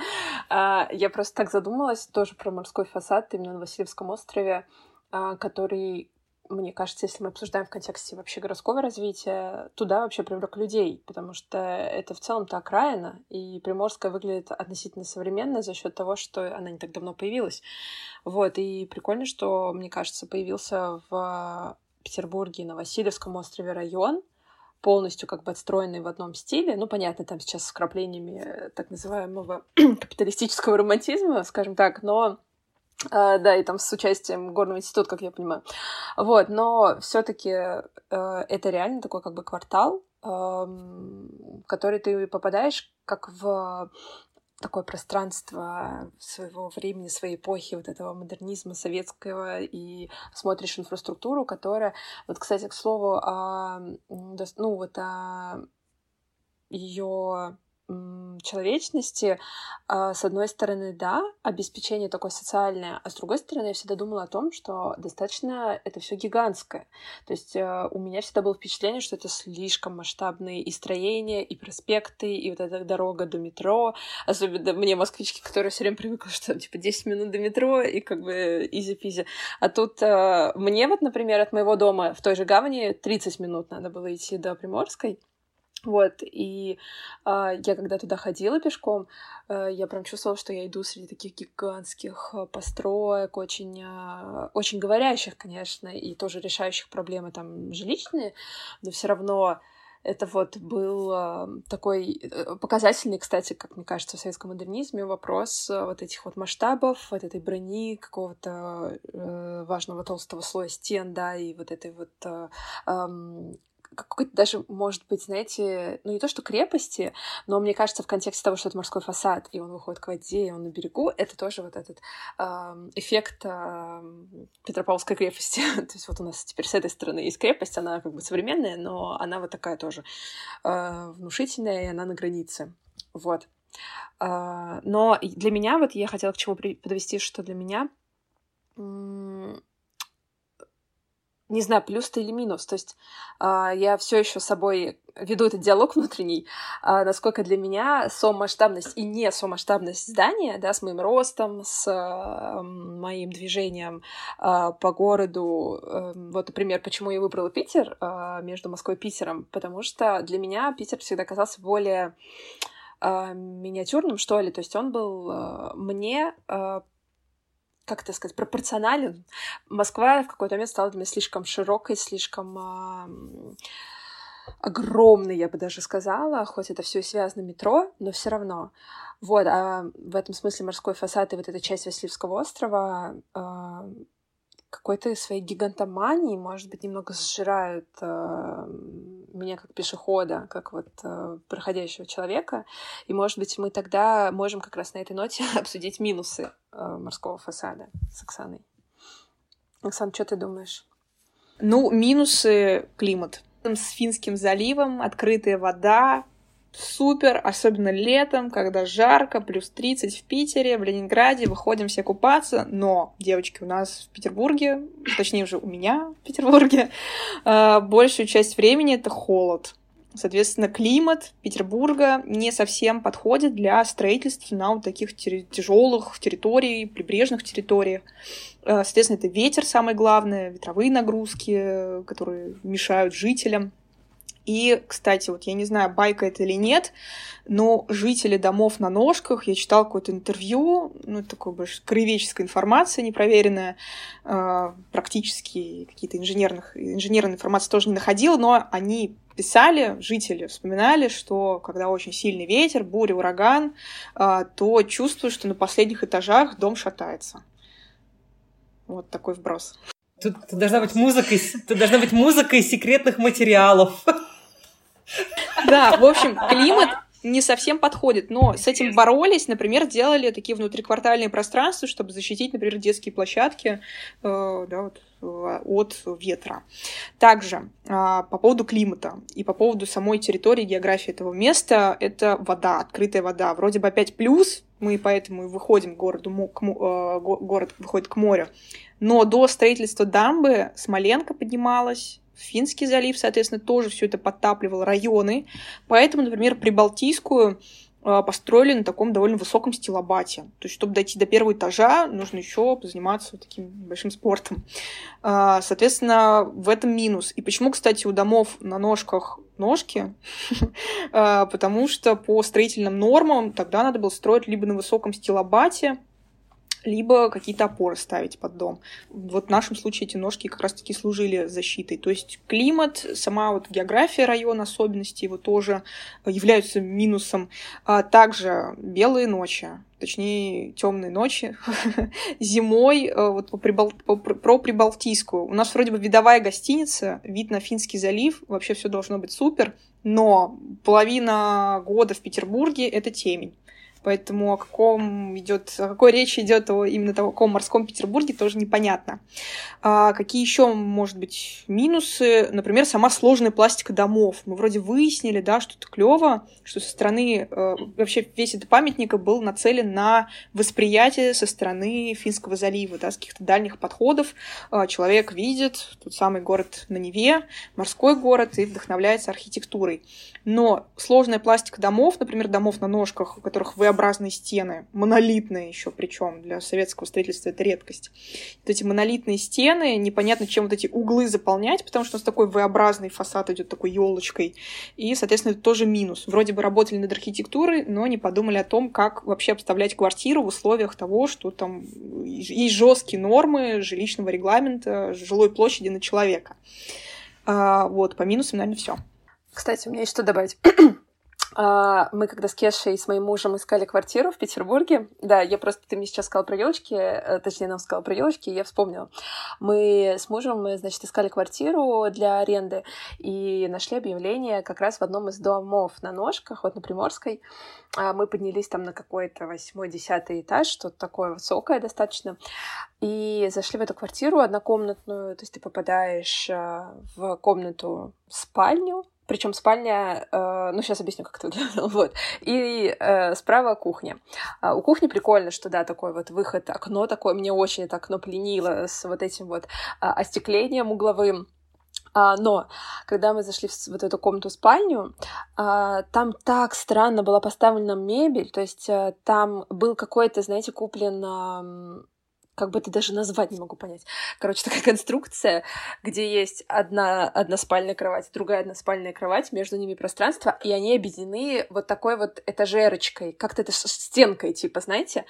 а, я просто так задумалась тоже про морской фасад именно на Васильевском острове, а, который мне кажется, если мы обсуждаем в контексте вообще городского развития, туда вообще привлек людей, потому что это в целом-то окраина, и Приморская выглядит относительно современно за счет того, что она не так давно появилась. Вот, и прикольно, что, мне кажется, появился в Петербурге на Васильевском острове район, полностью как бы отстроенный в одном стиле. Ну, понятно, там сейчас с вкраплениями так называемого капиталистического романтизма, скажем так, но Uh, да, и там с участием Горного института, как я понимаю. Вот, но все-таки uh, э, это реально такой как бы квартал, uh, в который ты попадаешь как в такое пространство своего времени, своей эпохи, вот этого модернизма советского, и смотришь инфраструктуру, которая... Вот, кстати, к слову, а, ну, вот о ее человечности, а, с одной стороны, да, обеспечение такое социальное, а с другой стороны, я всегда думала о том, что достаточно это все гигантское. То есть э, у меня всегда было впечатление, что это слишком масштабные и строения, и проспекты, и вот эта дорога до метро. Особенно мне, москвички, которые все время привыкли, что типа 10 минут до метро, и как бы изи-пизи. А тут э, мне вот, например, от моего дома в той же гавани 30 минут надо было идти до Приморской. Вот, и э, я когда туда ходила пешком, э, я прям чувствовала, что я иду среди таких гигантских э, построек, очень, э, очень говорящих, конечно, и тоже решающих проблемы там жилищные, но все равно это вот был э, такой э, показательный, кстати, как мне кажется, в советском модернизме вопрос э, вот этих вот масштабов, вот этой брони, какого-то важного толстого слоя стен, да, и вот этой вот какой-то даже, может быть, знаете, ну не то что крепости, но мне кажется, в контексте того, что это морской фасад, и он выходит к воде, и он на берегу, это тоже вот этот э, эффект э, Петропавловской крепости. то есть вот у нас теперь с этой стороны есть крепость, она как бы современная, но она вот такая тоже э, внушительная, и она на границе. Вот. Э, но для меня, вот я хотела к чему подвести, что для меня не знаю, плюс ты или минус. То есть э, я все еще с собой веду этот диалог внутренний, э, насколько для меня сомасштабность и не сомасштабность здания, да, с моим ростом, с э, моим движением по городу. Вот, например, почему я выбрала Питер между Москвой и Питером, потому что для меня Питер всегда казался более миниатюрным, что ли. То есть он был мне как это сказать, пропорционален. Москва в какой-то момент стала для меня слишком широкой, слишком э, огромной, я бы даже сказала, хоть это все связано метро, но все равно. Вот, а в этом смысле морской фасад и вот эта часть Васильевского острова э, какой-то своей гигантомании, может быть, немного сжирают э, меня как пешехода, как вот э, проходящего человека. И, может быть, мы тогда можем как раз на этой ноте обсудить минусы э, морского фасада с Оксаной. Оксан, что ты думаешь? Ну, минусы климат. С Финским заливом, открытая вода, супер, особенно летом, когда жарко, плюс 30 в Питере, в Ленинграде, выходим все купаться, но, девочки, у нас в Петербурге, точнее уже у меня в Петербурге, э, большую часть времени это холод. Соответственно, климат Петербурга не совсем подходит для строительства на вот таких тяжелых территорий, прибрежных территориях. Э, соответственно, это ветер самое главное, ветровые нагрузки, которые мешают жителям. И, кстати, вот я не знаю, байка это или нет, но жители домов на ножках, я читала какое-то интервью, ну, такое больше краеведческая информация непроверенная, э, практически какие-то инженерных, инженерной информации тоже не находила, но они писали, жители вспоминали, что когда очень сильный ветер, буря, ураган, э, то чувствуешь, что на последних этажах дом шатается. Вот такой вброс. Тут, должна быть музыка, тут должна быть музыка из секретных материалов. Да, в общем, климат не совсем подходит, но с этим боролись, например, делали такие внутриквартальные пространства, чтобы защитить, например, детские площадки э, да, вот, э, от ветра. Также э, по поводу климата и по поводу самой территории, географии этого места, это вода, открытая вода. Вроде бы опять плюс, мы поэтому и выходим к городу, к, э, город выходит к морю. Но до строительства дамбы Смоленко поднималась, Финский залив, соответственно, тоже все это подтапливал районы. Поэтому, например, Прибалтийскую а, построили на таком довольно высоком стилобате. То есть, чтобы дойти до первого этажа, нужно еще заниматься вот таким большим спортом. А, соответственно, в этом минус. И почему, кстати, у домов на ножках ножки? А, потому что по строительным нормам тогда надо было строить либо на высоком стилобате, либо какие-то опоры ставить под дом. Вот в нашем случае эти ножки как раз-таки служили защитой. То есть климат, сама вот география района, особенности его тоже являются минусом. А также белые ночи, точнее темные ночи зимой э, вот по Прибал... по... про Прибалтийскую. У нас вроде бы видовая гостиница, вид на Финский залив, вообще все должно быть супер, но половина года в Петербурге это темень. Поэтому о каком идет, о какой речи идет о именно таком морском Петербурге, тоже непонятно. А какие еще, может быть, минусы? Например, сама сложная пластика домов. Мы вроде выяснили, да, что это клево, что со стороны э, вообще весь этот памятник был нацелен на восприятие со стороны Финского залива, да, с каких-то дальних подходов. Э, человек видит тот самый город на Неве, морской город, и вдохновляется архитектурой. Но сложная пластика домов, например, домов на ножках, у которых V-образные стены, монолитные еще причем для советского строительства это редкость. Вот эти монолитные стены, непонятно, чем вот эти углы заполнять, потому что у нас такой V-образный фасад идет такой елочкой. И, соответственно, это тоже минус. Вроде бы работали над архитектурой, но не подумали о том, как вообще обставлять квартиру в условиях того, что там есть жесткие нормы жилищного регламента, жилой площади на человека. А, вот, по минусам, наверное, все. Кстати, у меня есть что добавить. А, мы когда с Кешей и с моим мужем искали квартиру в Петербурге, да, я просто, ты мне сейчас сказала про елочки, э, точнее, нам сказала про елочки, и я вспомнила. Мы с мужем, мы, значит, искали квартиру для аренды и нашли объявление как раз в одном из домов на ножках, вот на Приморской. А, мы поднялись там на какой-то восьмой, десятый этаж, что-то такое высокое достаточно, и зашли в эту квартиру однокомнатную, то есть ты попадаешь а, в комнату спальню, причем спальня, э, ну сейчас объясню, как это выглядело, вот. И э, справа кухня. А у кухни прикольно, что да, такой вот выход, окно такое, мне очень это окно пленило с вот этим вот а, остеклением угловым. А, но когда мы зашли в вот эту комнату-спальню, а, там так странно была поставлена мебель, то есть а, там был какой-то, знаете, куплен как бы это даже назвать не могу понять. Короче, такая конструкция, где есть одна односпальная кровать, другая односпальная кровать, между ними пространство, и они объединены вот такой вот этажерочкой, как-то это стенкой, типа, знаете.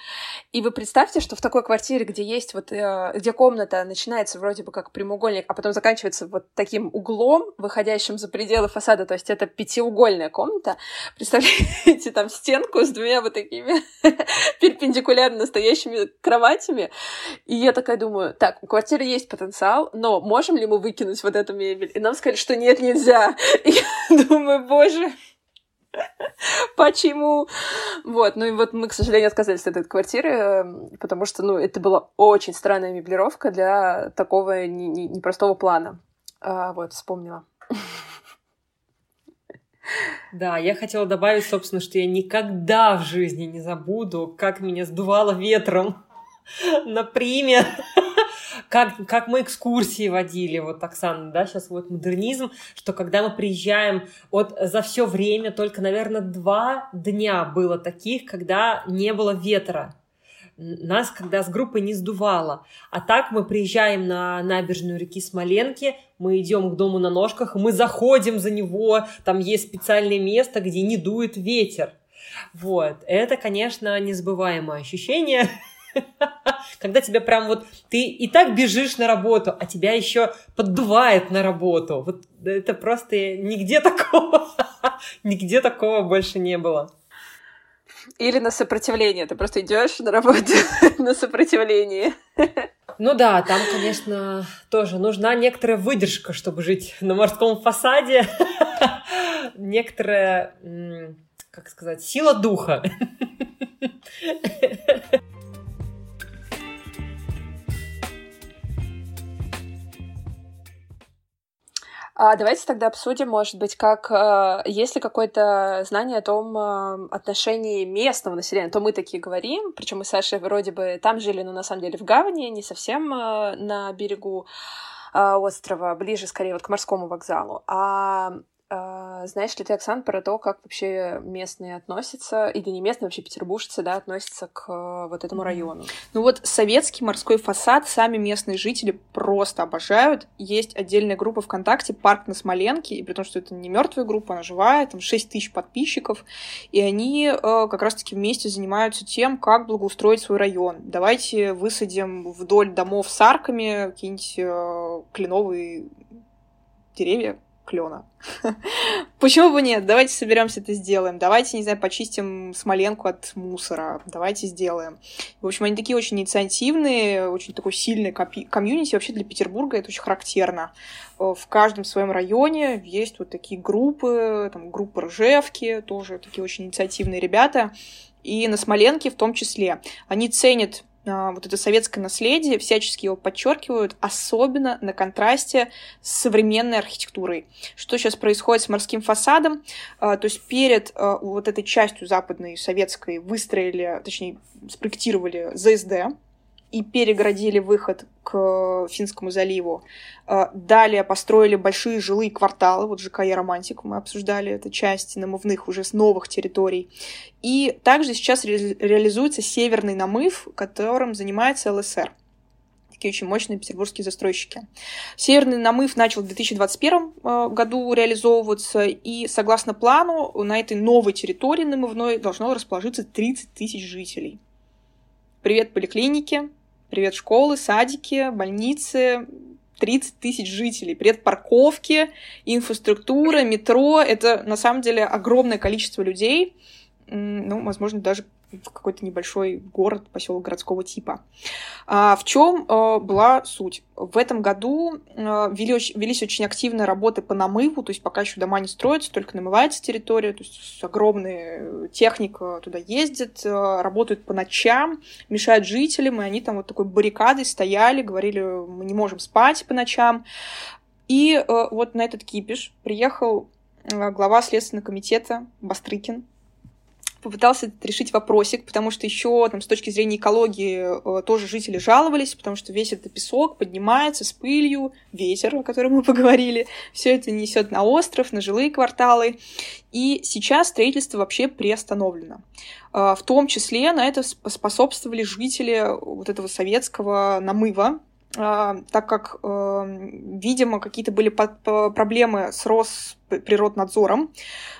И вы представьте, что в такой квартире, где есть вот, э, где комната начинается вроде бы как прямоугольник, а потом заканчивается вот таким углом, выходящим за пределы фасада, то есть это пятиугольная комната, представляете, там стенку с двумя вот такими перпендикулярно настоящими кроватями, и я такая думаю, так, у квартиры есть потенциал, но можем ли мы выкинуть вот эту мебель? И нам сказали, что нет, нельзя. И я думаю, боже, Почему? Вот, ну и вот мы, к сожалению, отказались от этой квартиры, эм, потому что, ну, это была очень странная меблировка для такого непростого плана. А, вот, вспомнила. Да, я хотела добавить, собственно, что я никогда в жизни не забуду, как меня сдувало ветром Например, как, как мы экскурсии водили, вот Оксана, да, сейчас вот модернизм, что когда мы приезжаем, вот за все время только, наверное, два дня было таких, когда не было ветра. Нас, когда с группой не сдувало. А так мы приезжаем на набережную реки Смоленки, мы идем к дому на ножках, мы заходим за него, там есть специальное место, где не дует ветер. Вот, это, конечно, незабываемое ощущение. Когда тебя прям вот... Ты и так бежишь на работу, а тебя еще поддувает на работу. Вот это просто нигде такого... Нигде такого больше не было. Или на сопротивление. Ты просто идешь на работу на сопротивлении. Ну да, там, конечно, тоже нужна некоторая выдержка, чтобы жить на морском фасаде. Некоторая, как сказать, сила духа. А давайте тогда обсудим, может быть, как э, есть ли какое-то знание о том э, отношении местного населения. То мы такие говорим, причем мы с Сашей вроде бы там жили, но на самом деле в гавани, не совсем на берегу острова, ближе скорее вот к морскому вокзалу. А а, знаешь ли ты, Оксан, про то, как вообще местные относятся, или не местные, вообще петербуржцы, да, относятся к э, вот этому району? Ну вот советский морской фасад сами местные жители просто обожают. Есть отдельная группа ВКонтакте «Парк на Смоленке», и при том, что это не мертвая группа, она живая, там 6 тысяч подписчиков, и они э, как раз-таки вместе занимаются тем, как благоустроить свой район. Давайте высадим вдоль домов с арками какие-нибудь э, кленовые деревья, клена. Почему бы нет? Давайте соберемся это сделаем. Давайте, не знаю, почистим Смоленку от мусора. Давайте сделаем. В общем, они такие очень инициативные, очень такой сильный комьюнити. Вообще для Петербурга это очень характерно. Э, в каждом своем районе есть вот такие группы, там группы Ржевки, тоже такие очень инициативные ребята. и на Смоленке в том числе. Они ценят вот это советское наследие, всячески его подчеркивают, особенно на контрасте с современной архитектурой. Что сейчас происходит с морским фасадом? А, то есть перед а, вот этой частью западной советской выстроили, точнее, спроектировали ЗСД, и перегородили выход к Финскому заливу. А, далее построили большие жилые кварталы, вот ЖК «Романтик», мы обсуждали эту часть намывных уже с новых территорий. И также сейчас ре- реализуется северный намыв, которым занимается ЛСР такие очень мощные петербургские застройщики. Северный намыв начал в 2021 а, году реализовываться, и согласно плану на этой новой территории намывной должно расположиться 30 тысяч жителей. Привет поликлинике, Привет школы, садики, больницы, 30 тысяч жителей. Привет парковки, инфраструктура, метро. Это на самом деле огромное количество людей. Ну, возможно, даже в какой-то небольшой город, поселок городского типа. А, в чем а, была суть? В этом году а, вели, велись очень активные работы по намыву, то есть пока еще дома не строятся, только намывается территория, то есть огромная техника туда ездит, а, работают по ночам, мешают жителям, и они там вот такой баррикадой стояли, говорили, мы не можем спать по ночам. И а, вот на этот кипиш приехал глава Следственного комитета Бастрыкин, попытался решить вопросик, потому что еще там, с точки зрения экологии э, тоже жители жаловались, потому что весь этот песок поднимается с пылью, ветер, о котором мы поговорили, все это несет на остров, на жилые кварталы. И сейчас строительство вообще приостановлено. Э, в том числе на это способствовали жители вот этого советского намыва, э, так как, видимо, какие-то были проблемы с Росприроднадзором,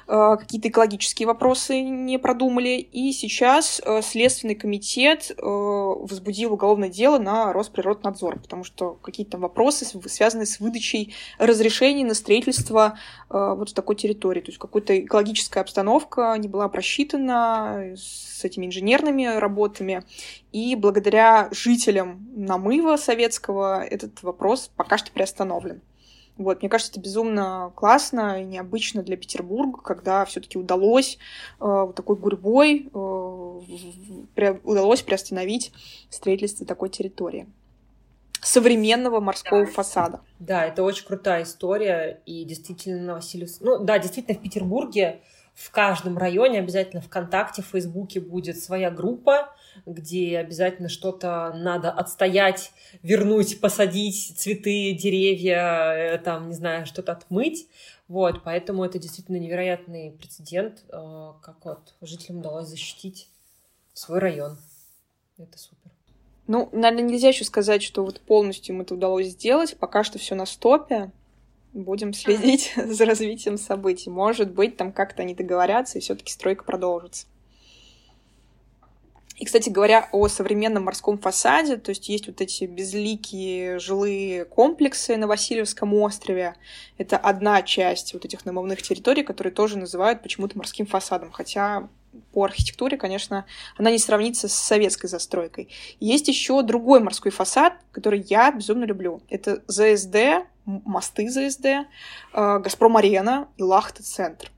Э, какие-то экологические вопросы не продумали, и сейчас э, Следственный комитет э, возбудил уголовное дело на Росприроднадзор, потому что какие-то вопросы связаны с выдачей разрешений на строительство вот в такой территории, то есть какая-то экологическая обстановка не была просчитана с этими инженерными работами, и благодаря жителям намыва советского этот вопрос пока что приостановлен. Вот, мне кажется, это безумно классно и необычно для Петербурга, когда все-таки удалось э, вот такой гурьбой э, при, удалось приостановить строительство такой территории современного морского да. фасада. Да, это очень крутая история, и действительно Василиус... Ну да, действительно в Петербурге в каждом районе обязательно ВКонтакте, в Фейсбуке будет своя группа, где обязательно что-то надо отстоять, вернуть, посадить цветы, деревья, э, там, не знаю, что-то отмыть. Вот, поэтому это действительно невероятный прецедент, э, как вот жителям удалось защитить свой район. Это супер. Ну, наверное, нельзя еще сказать, что вот полностью им это удалось сделать. Пока что все на стопе. Будем следить за развитием событий. Может быть, там как-то они договорятся, и все-таки стройка продолжится. И, кстати говоря, о современном морском фасаде, то есть есть вот эти безликие жилые комплексы на Васильевском острове. Это одна часть вот этих намывных территорий, которые тоже называют почему-то морским фасадом, хотя по архитектуре, конечно, она не сравнится с советской застройкой. Есть еще другой морской фасад, который я безумно люблю. Это ЗСД, мосты ЗСД, э, Газпром-арена и Лахта-центр.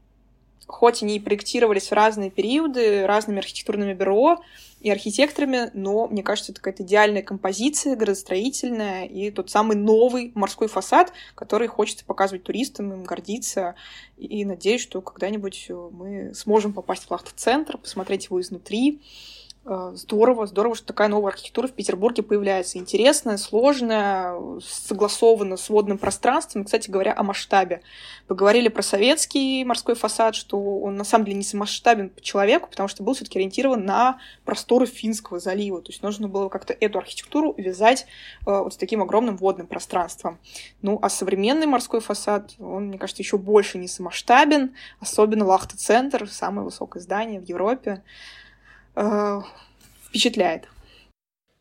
Хоть они и проектировались в разные периоды разными архитектурными бюро, и архитекторами, но мне кажется, это какая-то идеальная композиция, градостроительная, и тот самый новый морской фасад, который хочется показывать туристам, им гордиться, и, надеюсь, что когда-нибудь мы сможем попасть в Лахта-центр, посмотреть его изнутри, Э, здорово, здорово, что такая новая архитектура в Петербурге появляется. Интересная, сложная, согласована с водным пространством. кстати говоря, о масштабе. Поговорили про советский морской фасад, что он на самом деле не масштабен по человеку, потому что был все-таки ориентирован на просторы Финского залива. То есть нужно было как-то эту архитектуру вязать э, вот с таким огромным водным пространством. Ну, а современный морской фасад, он, мне кажется, еще больше не самоштабен, особенно Лахта-центр, самое высокое здание в Европе э, впечатляет.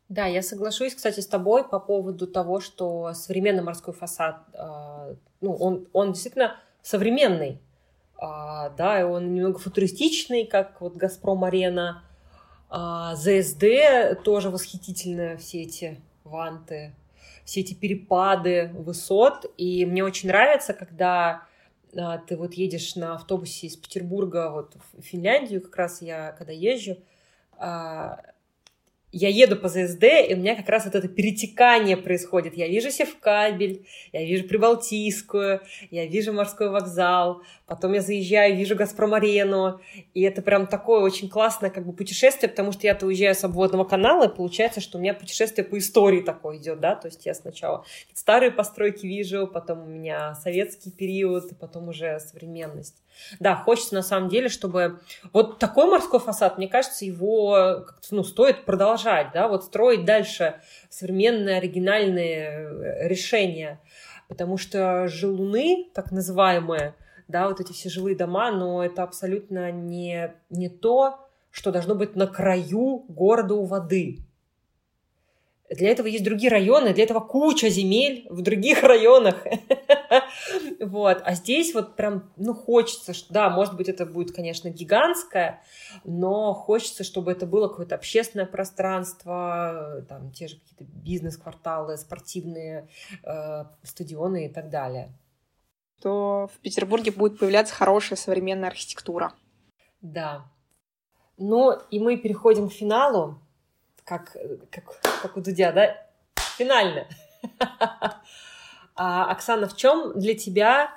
Да, я соглашусь, кстати, с тобой по поводу того, что современный морской фасад, э, ну, он, он действительно современный, э, да, и он немного футуристичный, как вот «Газпром-арена», а ЗСД тоже восхитительно, все эти ванты, все эти перепады высот, и мне очень нравится, когда а, ты вот едешь на автобусе из Петербурга вот в Финляндию, как раз я когда езжу, а, я еду по ЗСД, и у меня как раз вот это перетекание происходит. Я вижу Севкабель, я вижу Прибалтийскую, я вижу морской вокзал, потом я заезжаю, вижу Газпром-арену, и это прям такое очень классное как бы путешествие, потому что я-то уезжаю с обводного канала, и получается, что у меня путешествие по истории такое идет, да, то есть я сначала старые постройки вижу, потом у меня советский период, потом уже современность. Да, хочется на самом деле, чтобы вот такой морской фасад, мне кажется, его ну, стоит продолжать, да, вот строить дальше современные оригинальные э, решения, потому что желуны, так называемые, да, вот эти все жилые дома, но это абсолютно не, не то, что должно быть на краю города у воды. Для этого есть другие районы, для этого куча земель в других районах. Вот. А здесь вот прям, ну, хочется, что, да, может быть, это будет, конечно, гигантское, но хочется, чтобы это было какое-то общественное пространство, там, те же какие-то бизнес-кварталы, спортивные э, стадионы и так далее. То в Петербурге будет появляться хорошая современная архитектура. Да. Ну, и мы переходим к финалу как, как, как у Дудя, да? Финально. А, Оксана, в чем для тебя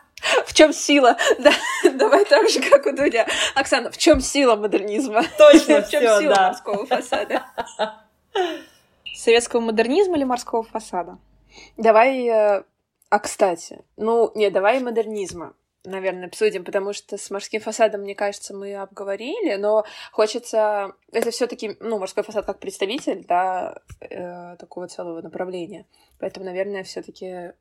в чем сила? Да, давай так же, как у Дудя. Оксана, в чем сила модернизма? Точно, в чем сила да. морского фасада? Советского модернизма или морского фасада? Давай, э, а кстати, ну, не, давай модернизма наверное, обсудим, потому что с морским фасадом, мне кажется, мы обговорили, но хочется... Это все таки ну, морской фасад как представитель, да, э, такого целого направления. Поэтому, наверное, все таки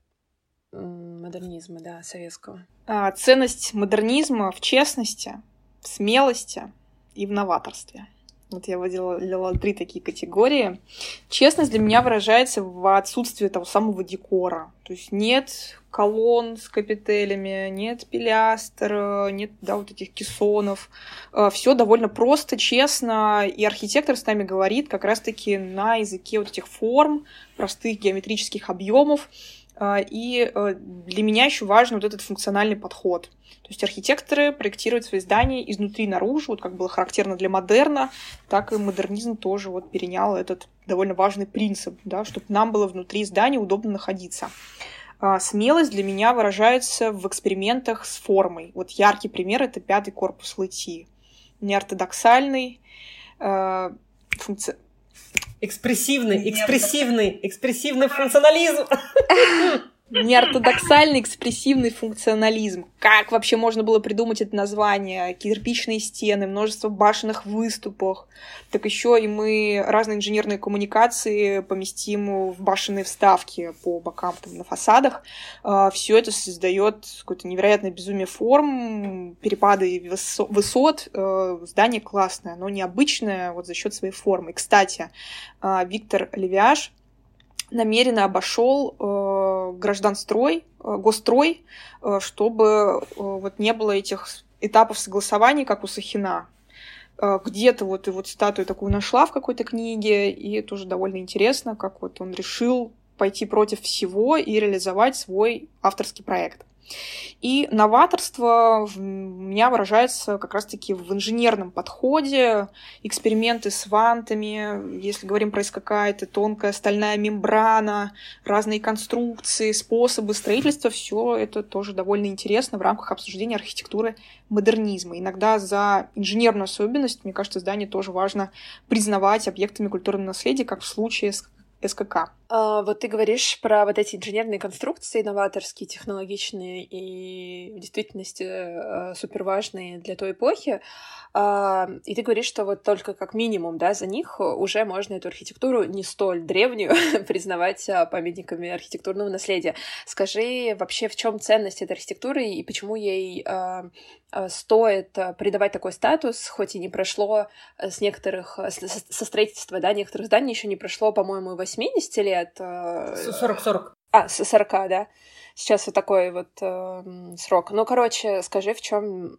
модернизма, да, советского. А, ценность модернизма в честности, в смелости и в новаторстве. Вот я выделила три такие категории. Честность для меня выражается в отсутствии того самого декора. То есть нет колонн с капителями, нет пилястр, нет, да, вот этих кессонов. Э, Все довольно просто, честно, и архитектор с нами говорит как раз-таки на языке вот этих форм, простых геометрических объемов. Э, и э, для меня еще важен вот этот функциональный подход. То есть архитекторы проектируют свои здания изнутри наружу, вот как было характерно для модерна, так и модернизм тоже вот перенял этот довольно важный принцип, да, чтобы нам было внутри здания удобно находиться. А, смелость для меня выражается в экспериментах с формой. Вот яркий пример — это пятый корпус Лэти. Неортодоксальный, э, функци... Экспрессивный, экспрессивный, экспрессивный функционализм. неортодоксальный экспрессивный функционализм. Как вообще можно было придумать это название? Кирпичные стены, множество башенных выступов. Так еще и мы разные инженерные коммуникации поместим в башенные вставки по бокам там, на фасадах. А, Все это создает какое-то невероятное безумие форм, перепады высот. А, здание классное, но необычное вот за счет своей формы. Кстати, а, Виктор Левиаш намеренно обошел э, гражданстрой, э, госстрой, э, чтобы э, вот не было этих этапов согласований, как у Сахина. Э, где-то вот и вот статую такую нашла в какой-то книге, и тоже довольно интересно, как вот он решил пойти против всего и реализовать свой авторский проект. И новаторство у меня выражается как раз-таки в инженерном подходе, эксперименты с вантами, если говорим про это тонкая стальная мембрана, разные конструкции, способы строительства, все это тоже довольно интересно в рамках обсуждения архитектуры модернизма. Иногда за инженерную особенность, мне кажется, здание тоже важно признавать объектами культурного наследия, как в случае с СКК. А, вот ты говоришь про вот эти инженерные конструкции, новаторские, технологичные и в действительности э, супер важные для той эпохи. А, и ты говоришь, что вот только как минимум, да, за них уже можно эту архитектуру не столь древнюю признавать а, памятниками архитектурного наследия. Скажи вообще, в чем ценность этой архитектуры и почему ей стоит придавать такой статус, хоть и не прошло с некоторых, со строительства, да, некоторых зданий еще не прошло, по-моему, 80 лет, лет. 40-40. Э, а, с 40, да. Сейчас вот такой вот э, срок. Ну, короче, скажи, в чем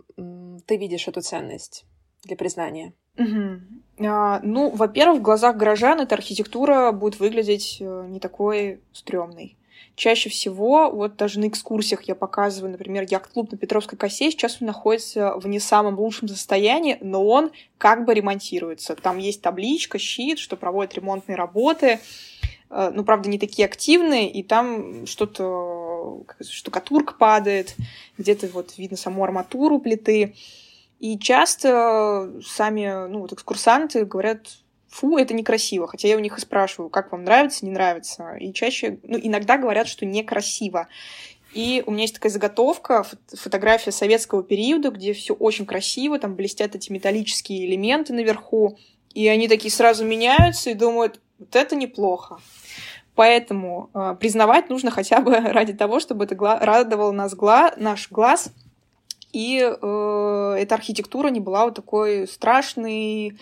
ты видишь эту ценность для признания? Угу. А, ну, во-первых, в глазах горожан эта архитектура будет выглядеть э, не такой стрёмной. Чаще всего, вот даже на экскурсиях я показываю, например, яхт-клуб на Петровской косе, сейчас он находится в не самом лучшем состоянии, но он как бы ремонтируется. Там есть табличка, щит, что проводят ремонтные работы. Э, ну, правда, не такие активные, и там что-то, штукатурка падает, где-то вот видно саму арматуру плиты. И часто сами, ну, вот экскурсанты говорят, фу, это некрасиво. Хотя я у них и спрашиваю, как вам нравится, не нравится. И чаще, ну, иногда говорят, что некрасиво. И у меня есть такая заготовка, фотография советского периода, где все очень красиво, там блестят эти металлические элементы наверху, и они такие сразу меняются и думают, вот это неплохо. Поэтому э, признавать нужно хотя бы ради того, чтобы это гла- радовало нас гла- наш глаз, и э, эта архитектура не была вот такой страшной,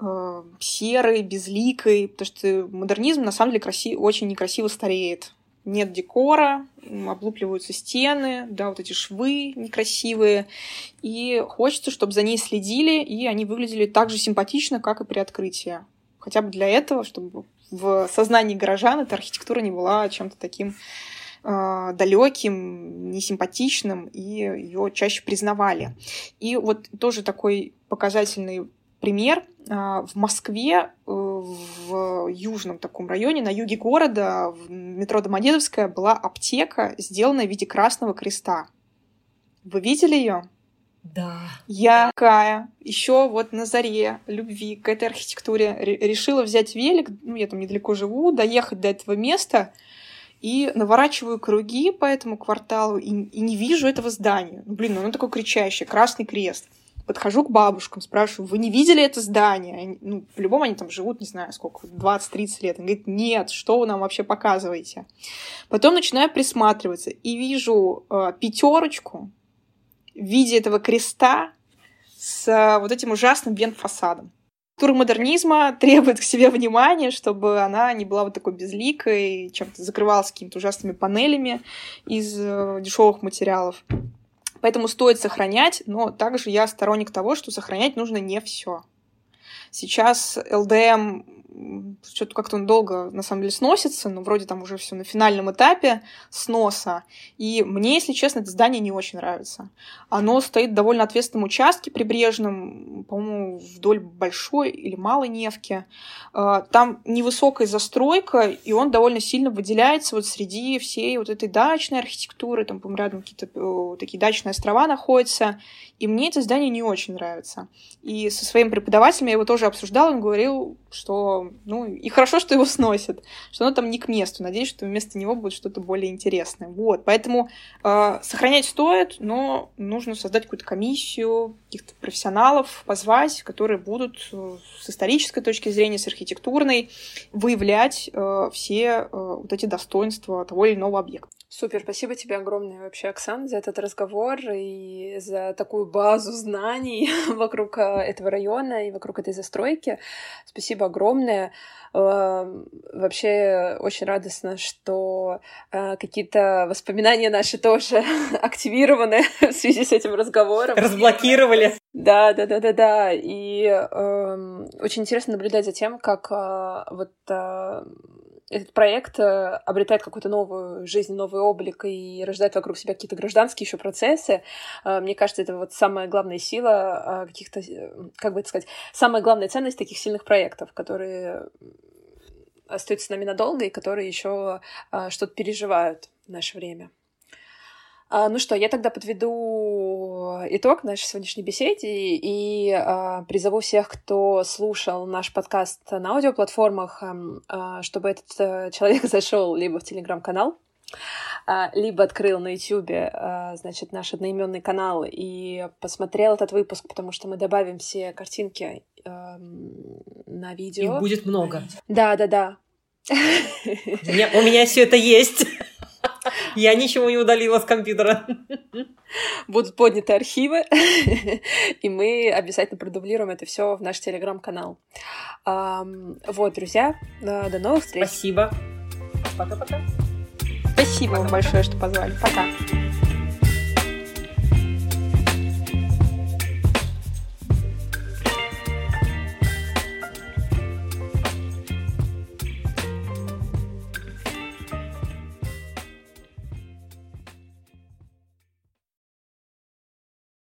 э, серой, безликой, потому что модернизм на самом деле краси- очень некрасиво стареет. Нет декора, облупливаются стены, да, вот эти швы некрасивые. И хочется, чтобы за ней следили, и они выглядели так же симпатично, как и при открытии. Хотя бы для этого, чтобы в сознании горожан эта архитектура не была чем-то таким э, далеким, несимпатичным, и ее чаще признавали. И вот тоже такой показательный пример. А, в Москве, э, в южном таком районе, на юге города, в метро Домодедовская, была аптека, сделанная в виде красного креста. Вы видели ее? Да. Я такая, еще вот на заре любви к этой архитектуре решила взять велик, ну, я там недалеко живу, доехать до этого места, и наворачиваю круги по этому кварталу, и, и не вижу этого здания. Ну, блин, оно такое кричащее, красный крест. Подхожу к бабушкам, спрашиваю, вы не видели это здание? Они, ну, по-любому они там живут, не знаю, сколько, 20-30 лет. Они говорят, нет, что вы нам вообще показываете? Потом начинаю присматриваться и вижу э, пятерочку в виде этого креста с э, вот этим ужасным вент-фасадом. Тур модернизма требует к себе внимания, чтобы она не была вот такой безликой, чем-то закрывалась какими-то ужасными панелями из э, дешевых материалов. Поэтому стоит сохранять, но также я сторонник того, что сохранять нужно не все. Сейчас ЛДМ что-то как-то он долго, на самом деле, сносится, но вроде там уже все на финальном этапе сноса. И мне, если честно, это здание не очень нравится. Оно стоит в довольно ответственном участке прибрежном, по-моему, вдоль большой или малой Невки. А, там невысокая застройка, и он довольно сильно выделяется вот среди всей вот этой дачной архитектуры, там, по-моему, рядом какие-то э, такие дачные острова находятся. И мне это здание не очень нравится. И со своим преподавателем я его тоже обсуждала, он говорил, что, ну, и хорошо, что его сносят, что оно там не к месту. Надеюсь, что вместо него будет что-то более интересное. Вот, поэтому э, сохранять стоит, но нужно создать какую-то комиссию, каких-то профессионалов позвать, которые будут э, с исторической точки зрения, с архитектурной, выявлять э, все э, вот эти достоинства того или иного объекта. Супер, спасибо тебе огромное вообще, Оксан, за этот разговор и за такую базу знаний вокруг э, этого района и вокруг этой застройки. Спасибо огромное. Эм, вообще очень радостно, что э, какие-то воспоминания наши тоже активированы в связи с этим разговором. Разблокировали. Да, да, да, да, да. И э, очень интересно наблюдать за тем, как э, вот э, этот проект э, обретает какую-то новую жизнь, новый облик и рождает вокруг себя какие-то гражданские еще процессы. Э, мне кажется, это вот самая главная сила э, каких-то, как бы это сказать, самая главная ценность таких сильных проектов, которые остаются с нами надолго и которые еще что-то переживают в наше время. А, ну что, я тогда подведу итог нашей сегодняшней беседе и а, призову всех, кто слушал наш подкаст на аудиоплатформах, а, чтобы этот а, человек зашел либо в телеграм-канал, а, либо открыл на YouTube, а, значит, наш одноименный канал и посмотрел этот выпуск, потому что мы добавим все картинки а, на видео. Их будет много. Да, да, да. У меня, у меня все это есть. Я ничего не удалила с компьютера. Будут подняты архивы, и мы обязательно продублируем это все в наш телеграм-канал. Вот, друзья, до новых встреч. Спасибо. Пока-пока. Спасибо вам большое, что позвали. Пока.